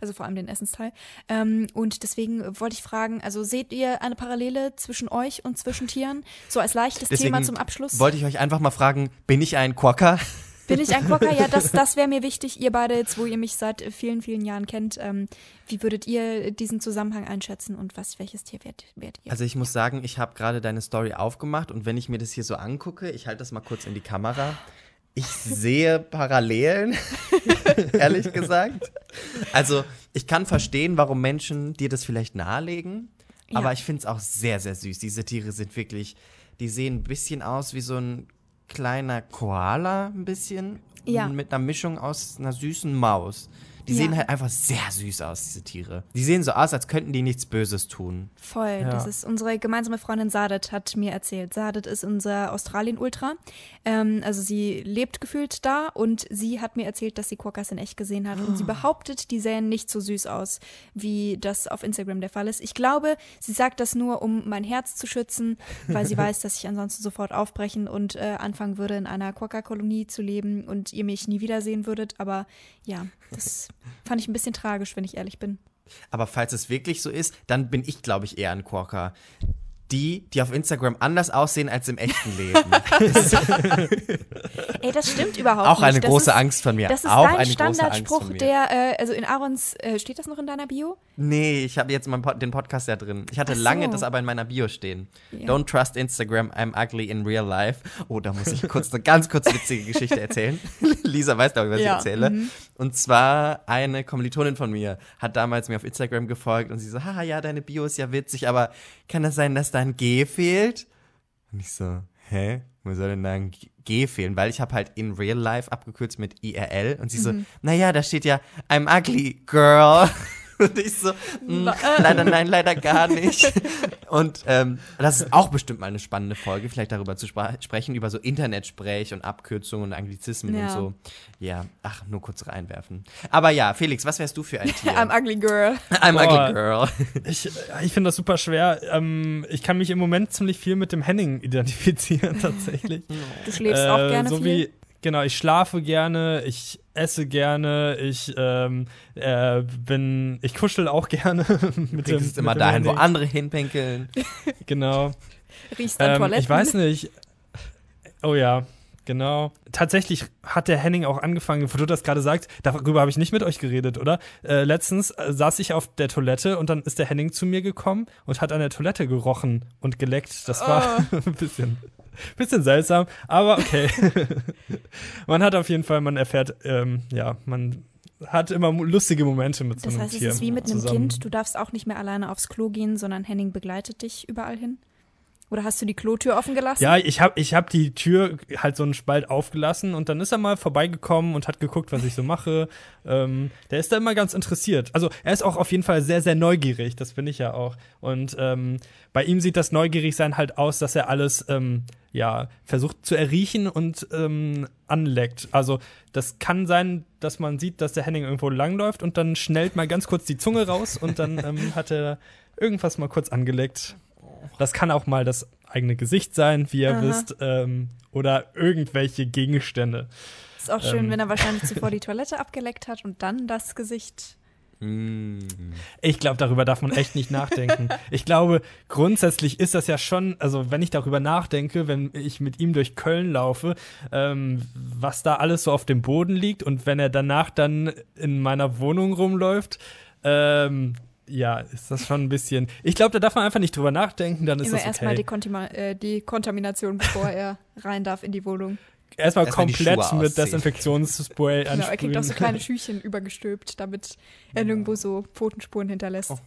Speaker 1: Also vor allem den Essensteil. Ähm, und deswegen wollte ich fragen, also seht ihr eine Parallele zwischen euch und zwischen Tieren? So als leichtes
Speaker 2: Deswegen
Speaker 1: Thema zum Abschluss.
Speaker 2: Wollte ich euch einfach mal fragen, bin ich ein Quokka?
Speaker 1: Bin ich ein Quokka? Ja, das, das wäre mir wichtig. Ihr beide jetzt, wo ihr mich seit vielen, vielen Jahren kennt, ähm, wie würdet ihr diesen Zusammenhang einschätzen und was, welches Tier werdet, werdet ihr?
Speaker 2: Also ich muss sagen, ich habe gerade deine Story aufgemacht und wenn ich mir das hier so angucke, ich halte das mal kurz in die Kamera, ich sehe Parallelen, ehrlich gesagt. Also ich kann verstehen, warum Menschen dir das vielleicht nahelegen,
Speaker 1: Ja.
Speaker 2: aber ich finde es auch sehr, sehr süß. Diese Tiere sind wirklich, die sehen ein bisschen aus wie so ein kleiner Koala, ein bisschen.
Speaker 1: Ja.
Speaker 2: Mit einer Mischung aus einer süßen Maus. Die
Speaker 1: Ja.
Speaker 2: sehen halt einfach sehr süß aus, diese Tiere. Die sehen so aus, als könnten die nichts Böses tun.
Speaker 1: Voll.
Speaker 3: Ja.
Speaker 1: Das ist unsere gemeinsame Freundin Sadet hat mir erzählt. Sadet ist unser Australien-Ultra. Ähm, also sie lebt gefühlt da und sie hat mir erzählt, dass sie Quokkas in echt gesehen hat. Und sie behauptet, die sähen nicht so süß aus, wie das auf Instagram der Fall ist. Ich glaube, sie sagt das nur, um mein Herz zu schützen, weil sie weiß, dass ich ansonsten sofort aufbrechen und äh, anfangen würde, in einer Quokka-Kolonie zu leben und ihr mich nie wiedersehen würdet. Aber ja, das fand ich ein bisschen tragisch, wenn ich ehrlich bin.
Speaker 2: Aber falls es wirklich so ist, dann bin ich, glaube ich, eher ein Quokka. Die, die auf Instagram anders aussehen als im echten Leben.
Speaker 1: Ey, das stimmt überhaupt
Speaker 2: Auch
Speaker 1: nicht.
Speaker 2: eine
Speaker 1: Das
Speaker 2: große
Speaker 1: ist,
Speaker 2: Angst von mir.
Speaker 1: Das ist
Speaker 2: Auch
Speaker 1: dein Standardspruch, der, äh, also in Aarons, äh, steht das noch in deiner Bio?
Speaker 2: Nee, ich habe jetzt Pod- den Podcast ja drin. Ich hatte
Speaker 1: so.
Speaker 2: lange das aber in meiner Bio stehen.
Speaker 1: Ja.
Speaker 2: Don't trust Instagram, I'm ugly in real life. Oh, da muss ich kurz eine ganz kurz witzige Geschichte erzählen. Lisa weiß, glaube ich, was
Speaker 1: Ja,
Speaker 2: ich erzähle.
Speaker 1: mhm.
Speaker 2: Und zwar eine Kommilitonin von mir hat damals mir auf Instagram gefolgt und sie so, haha, ja, deine Bio ist ja witzig, aber kann das sein, dass da ein G fehlt? Und ich so, hä? Wo soll denn da ein G fehlen? Weil ich habe halt in real life abgekürzt mit IRL und sie so,
Speaker 1: Mhm.
Speaker 2: naja, da steht ja I'm ugly, girl. Und ich so, "Mm, leider nein, leider gar nicht. Und ähm, das ist auch bestimmt mal eine spannende Folge, vielleicht darüber zu sprechen, über so Internetsprech und Abkürzungen und Anglizismen und
Speaker 1: Ja.
Speaker 2: so. Ja, ach, nur kurz reinwerfen. Aber ja, Felix, was wärst du für ein Tier?
Speaker 1: I'm ugly girl.
Speaker 2: I'm
Speaker 3: Boah.
Speaker 2: ugly girl.
Speaker 3: Ich, ich finde das super schwer. Ähm, ich kann mich im Moment ziemlich viel mit dem Henning identifizieren, tatsächlich.
Speaker 1: Du schläfst auch
Speaker 3: Äh,
Speaker 1: gerne
Speaker 3: so
Speaker 1: viel.
Speaker 3: Wie, genau, ich schlafe gerne, ich esse gerne, ich ähm, äh, bin, ich kuschel auch gerne mit
Speaker 2: Du
Speaker 3: dem.
Speaker 2: bist immer
Speaker 3: mit dem
Speaker 2: dahin, wo
Speaker 3: Henning.
Speaker 2: andere hinpinkeln.
Speaker 3: Genau.
Speaker 1: Riechst an
Speaker 3: Ähm,
Speaker 1: Toiletten.
Speaker 3: ich weiß nicht. Oh ja, genau. Tatsächlich hat der Henning auch angefangen, wo du das gerade sagst, darüber habe ich nicht mit euch geredet, oder? Äh, letztens äh, saß ich auf der Toilette und dann ist der Henning zu mir gekommen und hat an der Toilette gerochen und geleckt. Das war
Speaker 1: Oh.
Speaker 3: ein bisschen, bisschen seltsam, aber okay. man hat auf jeden Fall, man erfährt, ähm, ja, man hat immer lustige Momente mit so
Speaker 1: Das
Speaker 3: einem
Speaker 1: heißt, es
Speaker 3: Tier
Speaker 1: ist wie mit einem
Speaker 3: zusammen.
Speaker 1: Kind. Du darfst auch nicht mehr alleine aufs Klo gehen, sondern Henning begleitet dich überall hin. Oder hast du die Klotür offen gelassen?
Speaker 3: Ja, ich habe ich hab die Tür halt so einen Spalt aufgelassen und dann ist er mal vorbeigekommen und hat geguckt, was ich so mache. Ähm, der ist da immer ganz interessiert. Also er ist auch auf jeden Fall sehr, sehr neugierig, das bin ich ja auch. Und ähm, bei ihm sieht das Neugierigsein halt aus, dass er alles ähm, ja versucht zu erriechen und ähm, anleckt. Also das kann sein, dass man sieht, dass der Henning irgendwo langläuft und dann schnellt mal ganz kurz die Zunge raus und dann ähm, hat er irgendwas mal kurz angeleckt. Das kann auch mal das eigene Gesicht sein, wie ihr
Speaker 1: Aha.
Speaker 3: wisst, ähm, oder irgendwelche Gegenstände.
Speaker 1: Ist auch schön,
Speaker 3: Ähm.
Speaker 1: wenn er wahrscheinlich zuvor die Toilette abgeleckt hat und dann das Gesicht.
Speaker 2: Mm.
Speaker 3: Ich glaube, darüber darf man echt nicht nachdenken. Ich glaube, grundsätzlich ist das ja schon, also wenn ich darüber nachdenke, wenn ich mit ihm durch Köln laufe, ähm, was da alles so auf dem Boden liegt und wenn er danach dann in meiner Wohnung rumläuft, ähm, ja, ist das schon ein bisschen. Ich glaube, da darf man einfach nicht drüber nachdenken, dann ist
Speaker 1: Immer
Speaker 3: das
Speaker 1: erstmal
Speaker 3: okay.
Speaker 1: die, Kontima äh, die Kontamination, bevor er rein darf in die Wohnung.
Speaker 3: Erstmal
Speaker 2: Erstmal die
Speaker 3: komplett mit. Desinfektionsspray
Speaker 1: Genau, er kriegt
Speaker 3: ansprühen.
Speaker 1: auch so kleine Schüchchen übergestülpt, damit er nirgendwo so Pfotenspuren hinterlässt.
Speaker 2: Oh,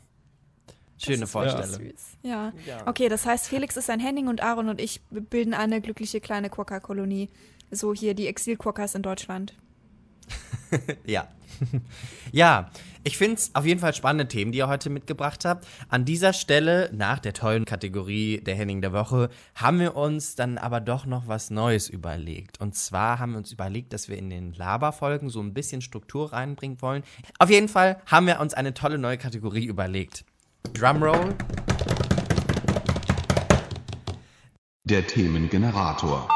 Speaker 2: Schöne
Speaker 1: Das ist wirklich
Speaker 2: Vorstellung.
Speaker 1: Süß. Ja. Okay, das heißt, Felix ist ein Henning und Aaron und ich bilden eine glückliche kleine Quokka-Kolonie. So hier die Exil-Quokkas in Deutschland.
Speaker 2: Ja. ja, ich finde es auf jeden Fall spannende Themen, die ihr heute mitgebracht habt. An dieser Stelle, nach der tollen Kategorie der Henning der Woche, haben wir uns dann aber doch noch was Neues überlegt. Und zwar haben wir uns überlegt, dass wir in den Laberfolgen so ein bisschen Struktur reinbringen wollen. Auf jeden Fall haben wir uns eine tolle neue Kategorie überlegt. Drumroll.
Speaker 4: Der Themengenerator.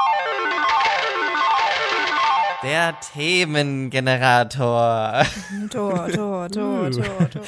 Speaker 2: Der Themengenerator.
Speaker 1: Tor, Tor, Tor, Tor, Tor.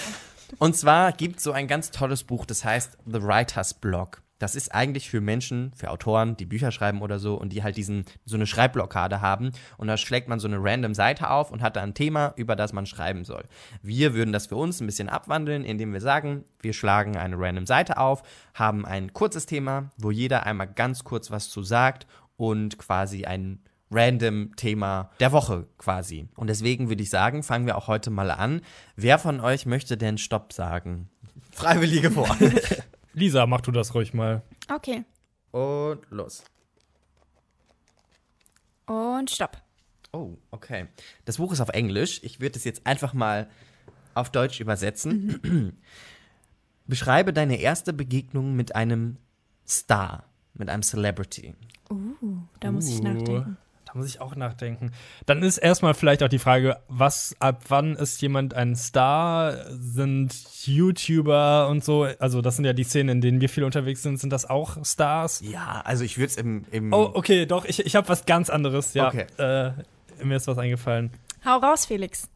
Speaker 2: Und zwar gibt es so ein ganz tolles Buch, das heißt The Writer's Block. Das ist eigentlich für Menschen, für Autoren, die Bücher schreiben oder so und die halt diesen, so eine Schreibblockade haben. Und da schlägt man so eine random Seite auf und hat da ein Thema, über das man schreiben soll. Wir würden das für uns ein bisschen abwandeln, indem wir sagen, wir schlagen eine random Seite auf, haben ein kurzes Thema, wo jeder einmal ganz kurz was zu sagt und quasi ein random Thema der Woche quasi. Und deswegen würde ich sagen, fangen wir auch heute mal an. Wer von euch möchte denn Stopp sagen? Freiwillige vor.
Speaker 3: Lisa, mach du das ruhig mal.
Speaker 1: Okay.
Speaker 2: Und los.
Speaker 1: Und stopp.
Speaker 2: Oh, okay. Das Buch ist auf Englisch. Ich würde es jetzt einfach mal auf Deutsch übersetzen. Beschreibe deine erste Begegnung mit einem Star, mit einem Celebrity.
Speaker 1: Uh, da muss ich
Speaker 3: Uh,
Speaker 1: nachdenken.
Speaker 3: Muss ich auch nachdenken. Dann ist erstmal vielleicht auch die Frage, was, ab wann ist jemand ein Star? Sind YouTuber und so, also das sind ja die Szenen, in denen wir viel unterwegs sind, sind das auch Stars?
Speaker 2: Ja, also ich würde es im, im
Speaker 3: Oh, okay, doch, ich, ich habe was ganz anderes, ja.
Speaker 2: Okay.
Speaker 3: Äh, mir ist was eingefallen.
Speaker 1: Hau raus, Felix.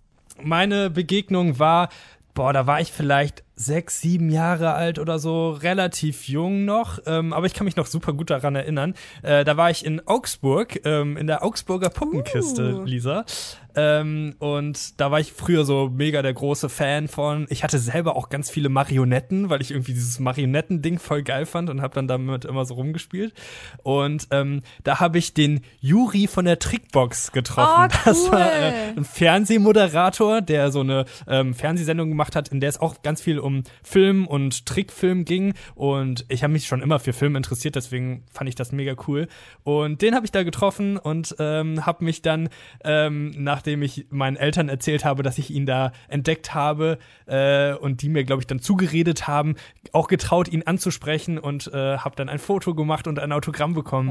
Speaker 3: Meine Begegnung war, boah, da war ich vielleicht sechs, sieben Jahre alt oder so, relativ jung noch, ähm, aber ich kann mich noch super gut daran erinnern. Äh, da war ich in Augsburg, ähm, in der Augsburger Puppenkiste,
Speaker 1: Uh.
Speaker 3: Lisa. Ähm, und da war ich früher so mega der große Fan von. Ich hatte selber auch ganz viele Marionetten, weil ich irgendwie dieses Marionetten-Ding voll geil fand und habe dann damit immer so rumgespielt. Und ähm, da habe ich den Juri von der Trickbox getroffen.
Speaker 1: Oh,
Speaker 3: Das war
Speaker 1: cool.
Speaker 3: äh, ein Fernsehmoderator, der so eine ähm, Fernsehsendung gemacht hat, in der es auch ganz viel um Film und Trickfilm ging. Und ich habe mich schon immer für Film interessiert, deswegen fand ich das mega cool. Und den habe ich da getroffen und ähm, habe mich dann, ähm, nachdem ich meinen Eltern erzählt habe, dass ich ihn da entdeckt habe äh, und die mir, glaube ich, dann zugeredet haben, auch getraut, ihn anzusprechen und äh, habe dann ein Foto gemacht und ein Autogramm bekommen.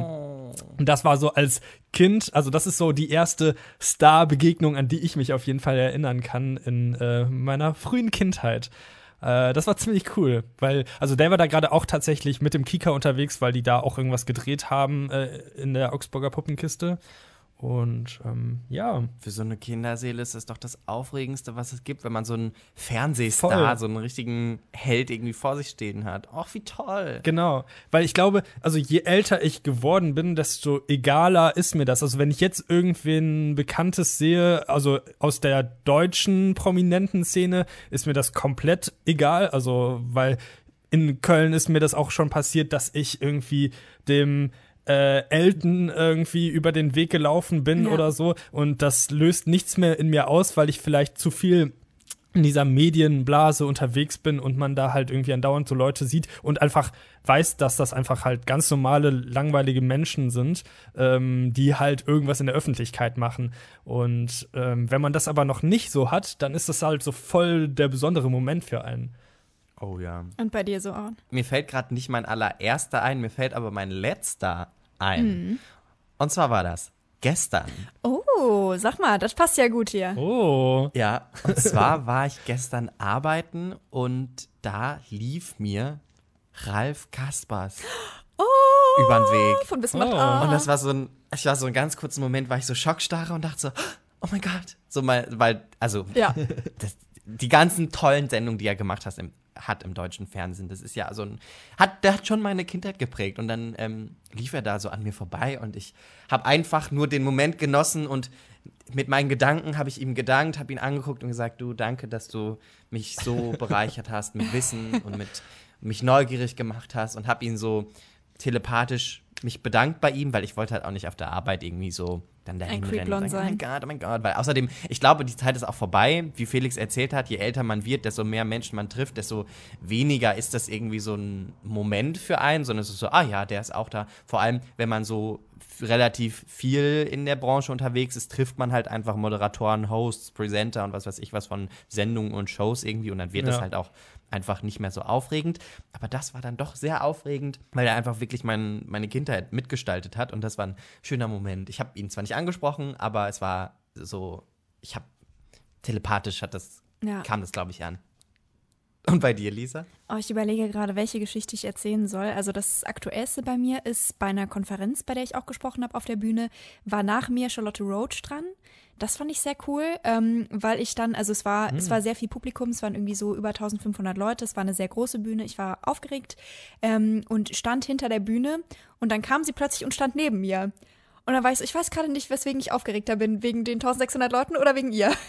Speaker 3: Und das war so als Kind, also das ist so die erste Star-Begegnung, an die ich mich auf jeden Fall erinnern kann in äh, meiner frühen Kindheit. Äh, das war ziemlich cool, weil, also der war da gerade auch tatsächlich mit dem Kika unterwegs, weil die da auch irgendwas gedreht haben äh, in der Augsburger Puppenkiste. Und ähm, ja,
Speaker 2: Für so eine Kinderseele ist das doch das Aufregendste, was es gibt, wenn man so einen Fernsehstar,
Speaker 3: Voll.
Speaker 2: so einen richtigen Held irgendwie vor sich stehen hat. Och, wie toll.
Speaker 3: Genau, weil ich glaube, also je älter ich geworden bin, desto egaler ist mir das. Also wenn ich jetzt irgendwen Bekanntes sehe, also aus der deutschen prominenten Szene, ist mir das komplett egal. Also weil in Köln ist mir das auch schon passiert, dass ich irgendwie dem äh, Elton irgendwie über den Weg gelaufen bin
Speaker 1: Ja.
Speaker 3: oder so und das löst nichts mehr in mir aus, weil ich vielleicht zu viel in dieser Medienblase unterwegs bin und man da halt irgendwie andauernd so Leute sieht und einfach weiß, dass das einfach halt ganz normale, langweilige Menschen sind, ähm, die halt irgendwas in der Öffentlichkeit machen. Und ähm, wenn man das aber noch nicht so hat, dann ist das halt so voll der besondere Moment für einen.
Speaker 2: Oh ja.
Speaker 1: Und bei dir so auch.
Speaker 2: Mir fällt gerade nicht mein allererster ein, mir fällt aber mein letzter ein. Und zwar war das gestern.
Speaker 1: Oh, sag mal, das passt ja gut hier.
Speaker 3: Oh.
Speaker 2: Ja, und zwar war ich gestern arbeiten und da lief mir Ralf Kaspers
Speaker 1: Oh,
Speaker 2: über den Weg.
Speaker 1: von Bismarck.
Speaker 3: Oh.
Speaker 2: Und das war so ein, ich war so einen ganz kurzen Moment, war ich so schockstarre und dachte so, oh mein Gott. So mal, weil, also,
Speaker 1: Ja.
Speaker 2: das, die ganzen tollen Sendungen, die er gemacht hat im, hat im deutschen Fernsehen, das ist ja so ein, hat, der hat schon meine Kindheit geprägt. Und dann ähm, lief er da so an mir vorbei und ich habe einfach nur den Moment genossen und mit meinen Gedanken habe ich ihm gedankt, habe ihn angeguckt und gesagt, du, danke, dass du mich so bereichert hast mit Wissen und mit mich neugierig gemacht hast und habe ihn so telepathisch mich bedankt bei ihm, weil ich wollte halt auch nicht auf der Arbeit irgendwie so dann dahin
Speaker 1: Ein
Speaker 2: rennen und sagen,
Speaker 1: sein.
Speaker 2: oh mein Gott, oh mein Gott, weil außerdem, ich glaube, die Zeit ist auch vorbei, wie Felix erzählt hat, je älter man wird, desto mehr Menschen man trifft, desto weniger ist das irgendwie so ein Moment für einen, sondern es ist so, ah ja, der ist auch da. Vor allem, wenn man so relativ viel in der Branche unterwegs ist, trifft man halt einfach Moderatoren, Hosts, Presenter und was weiß ich was von Sendungen und Shows irgendwie und dann wird das
Speaker 3: Ja.
Speaker 2: halt auch einfach nicht mehr so aufregend. Aber das war dann doch sehr aufregend, weil er einfach wirklich mein, meine Kindheit mitgestaltet hat und das war ein schöner Moment. Ich habe ihn zwar nicht angesprochen, aber es war so, ich habe telepathisch hat das,
Speaker 1: Ja.
Speaker 2: kam das, glaube ich, an. Und bei dir, Lisa?
Speaker 1: Oh, ich überlege gerade, welche Geschichte ich erzählen soll. Also das Aktuellste bei mir ist bei einer Konferenz, bei der ich auch gesprochen habe auf der Bühne, war nach mir Charlotte Roach dran. Das fand ich sehr cool, ähm, weil ich dann, also es war, es war sehr viel Publikum, es waren irgendwie so über 1500 Leute, es war eine sehr große Bühne, ich war aufgeregt ähm, und stand hinter der Bühne und dann kam sie plötzlich und stand neben mir. Und dann war ich so, ich weiß gerade nicht, weswegen ich aufgeregter bin, wegen den 1600 Leuten oder wegen ihr.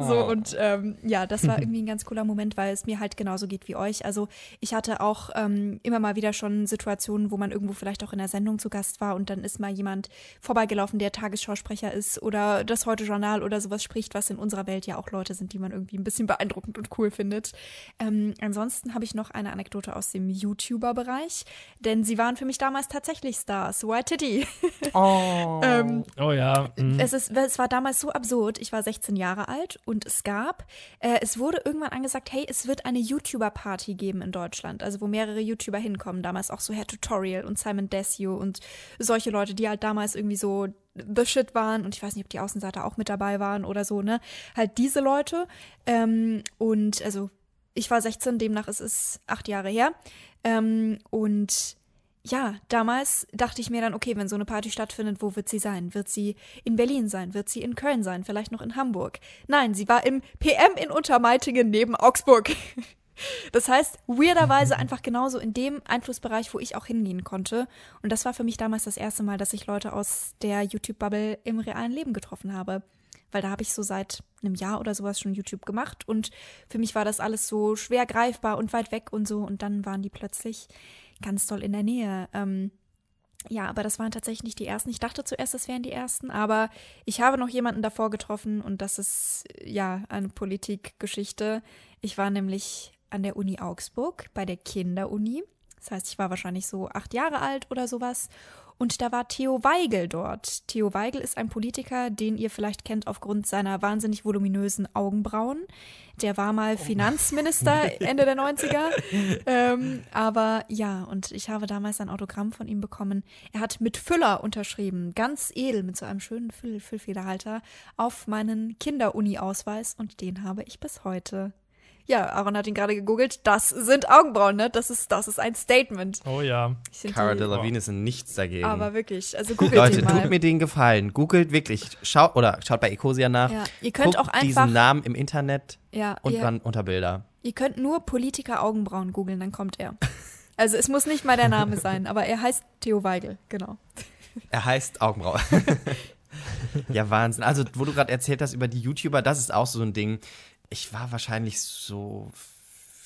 Speaker 1: So, und ähm, ja, das war irgendwie ein ganz cooler Moment, weil es mir halt genauso geht wie euch. Also ich hatte auch ähm, immer mal wieder schon Situationen, wo man irgendwo vielleicht auch in der Sendung zu Gast war und dann ist mal jemand vorbeigelaufen, der Tagesschausprecher ist oder das Heute-Journal oder sowas spricht, was in unserer Welt ja auch Leute sind, die man irgendwie ein bisschen beeindruckend und cool findet. Ähm, ansonsten habe ich noch eine Anekdote aus dem YouTuber-Bereich, denn sie waren für mich damals tatsächlich Stars. White Titty.
Speaker 2: Oh.
Speaker 1: ähm,
Speaker 3: Oh ja. mhm.
Speaker 1: es, ist, es war damals so absurd. Ich war 16 Jahre alt und es gab, äh, es wurde irgendwann angesagt, hey, es wird eine YouTuber-Party geben in Deutschland, also wo mehrere YouTuber hinkommen. Damals auch so Herr Tutorial und Simon Desue und solche Leute, die halt damals irgendwie so the shit waren und ich weiß nicht, ob die Außenseiter auch mit dabei waren oder so, ne? Halt diese Leute. Ähm, und also ich war 16, demnach ist es acht Jahre her. Ähm, und ja, damals dachte ich mir dann, okay, wenn so eine Party stattfindet, wo wird sie sein? Wird sie in Berlin sein? Wird sie in Köln sein? Vielleicht noch in Hamburg? Nein, sie war im PM in Untermeitingen neben Augsburg. Das heißt, weirderweise einfach genauso in dem Einflussbereich, wo ich auch hingehen konnte. Und das war für mich damals das erste Mal, dass ich Leute aus der YouTube-Bubble im realen Leben getroffen habe. Weil da habe ich so seit einem Jahr oder sowas schon YouTube gemacht. Und für mich war das alles so schwer greifbar und weit weg und so. Und dann waren die plötzlich ganz doll in der Nähe. Ähm, ja, aber das waren tatsächlich nicht die ersten. Ich dachte zuerst, das wären die ersten, aber ich habe noch jemanden davor getroffen und das ist ja eine Politikgeschichte. Ich war nämlich an der Uni Augsburg bei der Kinderuni. Das heißt, ich war wahrscheinlich so acht Jahre alt oder sowas. Und da war Theo Weigel dort. Theo Weigel ist ein Politiker, den ihr vielleicht kennt aufgrund seiner wahnsinnig voluminösen Augenbrauen. Der war mal Finanzminister Ende der 90er. Ähm, aber ja, und ich habe damals ein Autogramm von ihm bekommen. Er hat mit Füller unterschrieben, ganz edel, mit so einem schönen Füll Füllfederhalter, auf meinen Kinder-Uni-Ausweis und den habe ich bis heute. Ja, Aaron hat ihn gerade gegoogelt. Das sind Augenbrauen, ne? Das ist, das ist ein Statement.
Speaker 3: Oh ja.
Speaker 1: Ich
Speaker 2: Cara Delevingne ist nichts dagegen.
Speaker 1: aber wirklich, also googelt
Speaker 2: Leute,
Speaker 1: ihn mal.
Speaker 2: tut mir den Gefallen. Googelt wirklich. Schaut, oder schaut bei Ecosia nach.
Speaker 1: Ja, ihr könnt
Speaker 2: Guckt
Speaker 1: auch einfach-
Speaker 2: diesen Namen im Internet
Speaker 1: ja,
Speaker 2: und
Speaker 1: ihr,
Speaker 2: dann unter Bilder.
Speaker 1: ihr könnt nur Politiker Augenbrauen googeln, dann kommt er. Also es muss nicht mal der Name sein, aber er heißt Theo Weigel, genau.
Speaker 2: Er heißt Augenbraue. ja, Wahnsinn. Also, wo du gerade erzählt hast über die YouTuber, das ist auch so ein Ding. Ich war wahrscheinlich so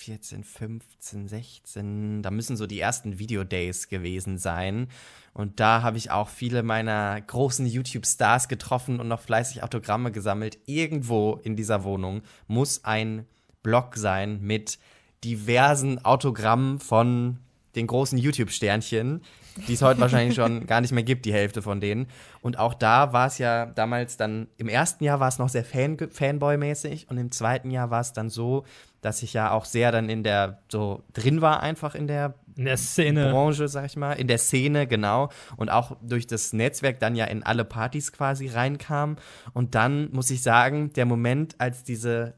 Speaker 2: 14, 15, 16. Da müssen so die ersten Video-Days gewesen sein. Und da habe ich auch viele meiner großen YouTube-Stars getroffen und noch fleißig Autogramme gesammelt. Irgendwo in dieser Wohnung muss ein Blog sein mit diversen Autogrammen von den großen YouTube-Sternchen, die es heute wahrscheinlich schon gar nicht mehr gibt, die Hälfte von denen. Und auch da war es ja damals dann, im ersten Jahr war es noch sehr Fan Fanboy-mäßig und im zweiten Jahr war es dann so, dass ich ja auch sehr dann in der, so drin war einfach in der
Speaker 3: In der Szene.
Speaker 2: Branche, sag ich mal, in der Szene, genau. Und auch durch das Netzwerk dann ja in alle Partys quasi reinkam. Und dann muss ich sagen, der Moment, als diese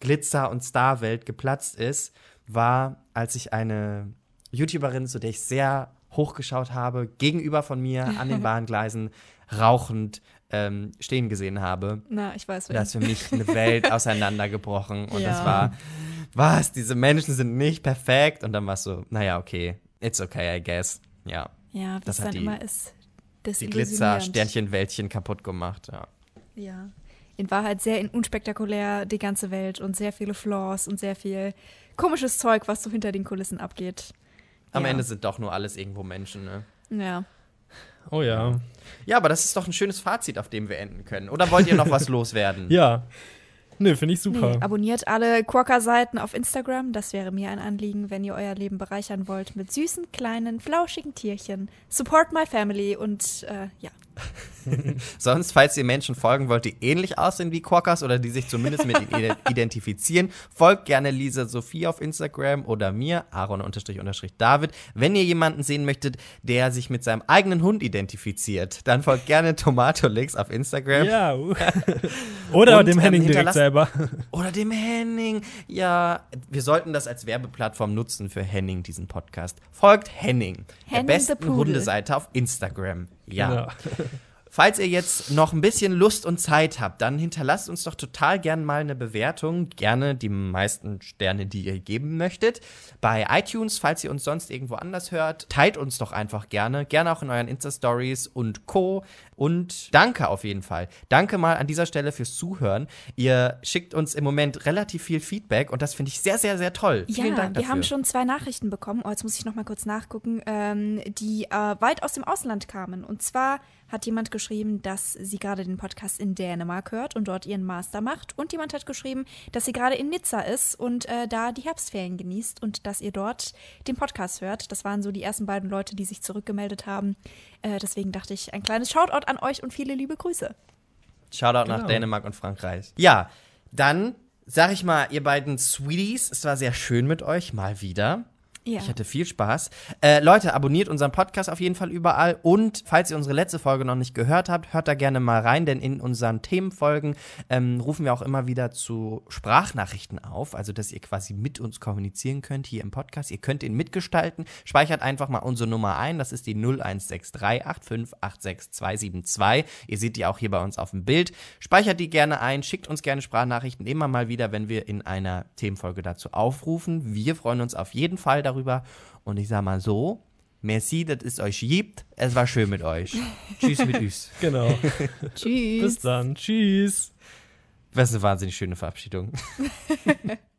Speaker 2: Glitzer- und Starwelt geplatzt ist, war, als ich eine YouTuberin, zu der ich sehr hochgeschaut habe, gegenüber von mir an den Bahngleisen rauchend ähm, stehen gesehen habe.
Speaker 1: Na, ich weiß
Speaker 2: Da
Speaker 1: wer.
Speaker 2: ist für mich eine Welt auseinandergebrochen. Und das
Speaker 1: Ja.
Speaker 2: war, was, diese Menschen sind nicht perfekt. Und dann war es so, naja, okay, it's okay, I guess. Ja,
Speaker 1: Ja, wie
Speaker 2: das
Speaker 1: es
Speaker 2: hat
Speaker 1: dann
Speaker 2: die-
Speaker 1: immer ist.
Speaker 2: die
Speaker 1: desillusionierend.
Speaker 2: Glitzer-Sternchen-Wäldchen kaputt gemacht. Ja.
Speaker 1: Ja. In Wahrheit sehr unspektakulär die ganze Welt und sehr viele Flaws und sehr viel komisches Zeug, was so hinter den Kulissen abgeht.
Speaker 2: Am
Speaker 1: ja.
Speaker 2: Ende sind doch nur alles irgendwo Menschen, ne?
Speaker 1: Ja.
Speaker 3: Oh ja.
Speaker 2: Ja, aber das ist doch ein schönes Fazit, auf dem wir enden können. Oder wollt ihr noch was loswerden?
Speaker 3: Ja. Nö, finde ich super.
Speaker 1: Nee, abonniert alle Quokka-Seiten auf Instagram. Das wäre mir ein Anliegen, wenn ihr euer Leben bereichern wollt mit süßen, kleinen, flauschigen Tierchen. Support my family und äh, ja.
Speaker 2: Sonst, falls ihr Menschen folgen wollt, die ähnlich aussehen wie Quokkas oder die sich zumindest mit ihnen ide- identifizieren, folgt gerne Lisa Sophie auf Instagram oder mir, Aaron-David. Wenn ihr jemanden sehen möchtet, der sich mit seinem eigenen Hund identifiziert, dann folgt gerne Tomatolix auf Instagram.
Speaker 3: Ja. Oder
Speaker 2: Und,
Speaker 3: dem
Speaker 2: ähm,
Speaker 3: Henning direkt
Speaker 2: hinterlasst-
Speaker 3: selber.
Speaker 2: Oder dem Henning. Ja, wir sollten das als Werbeplattform nutzen für Henning, diesen Podcast. Folgt Henning,
Speaker 1: Henning
Speaker 2: der besten. Hundeseite auf Instagram. Ja.
Speaker 3: Genau.
Speaker 2: Falls ihr jetzt noch ein bisschen Lust und Zeit habt, dann hinterlasst uns doch total gern mal eine Bewertung. Gerne die meisten Sterne, die ihr geben möchtet. Bei iTunes, falls ihr uns sonst irgendwo anders hört, teilt uns doch einfach gerne. Gerne auch in euren Insta-Stories und Co. Und danke auf jeden Fall. Danke mal an dieser Stelle fürs Zuhören. Ihr schickt uns im Moment relativ viel Feedback und das finde ich sehr, sehr, sehr toll.
Speaker 1: Ja,
Speaker 2: Vielen Dank
Speaker 1: wir
Speaker 2: dafür.
Speaker 1: haben schon zwei Nachrichten bekommen. Oh, jetzt muss ich noch mal kurz nachgucken, ähm, die äh, weit aus dem Ausland kamen. Und zwar hat jemand geschrieben, dass sie gerade den Podcast in Dänemark hört und dort ihren Master macht. Und jemand hat geschrieben, dass sie gerade in Nizza ist und äh, da die Herbstferien genießt und dass ihr dort den Podcast hört. Das waren so die ersten beiden Leute, die sich zurückgemeldet haben. Äh, deswegen dachte ich, ein kleines Shoutout an euch und viele liebe Grüße.
Speaker 2: Shoutout
Speaker 3: Genau.
Speaker 2: nach Dänemark und Frankreich. Ja, dann sag ich mal, ihr beiden Sweeties, es war sehr schön mit euch, mal wieder.
Speaker 1: Ja.
Speaker 2: Ich hatte viel Spaß. Äh, Leute, abonniert unseren Podcast auf jeden Fall überall. Und falls ihr unsere letzte Folge noch nicht gehört habt, hört da gerne mal rein, denn in unseren Themenfolgen ähm, rufen wir auch immer wieder zu Sprachnachrichten auf, also dass ihr quasi mit uns kommunizieren könnt hier im Podcast. Ihr könnt ihn mitgestalten. Speichert einfach mal unsere Nummer ein, das ist die 01638586272. Ihr seht die auch hier bei uns auf dem Bild. Speichert die gerne ein, schickt uns gerne Sprachnachrichten immer mal wieder, wenn wir in einer Themenfolge dazu aufrufen. Wir freuen uns auf jeden Fall darüber. Und ich sag mal so, merci, dass es euch gibt. Es war schön mit euch. Tschüss mit uns.
Speaker 3: Genau.
Speaker 1: Tschüss.
Speaker 3: Bis dann. Tschüss.
Speaker 2: Das ist eine wahnsinnig schöne Verabschiedung.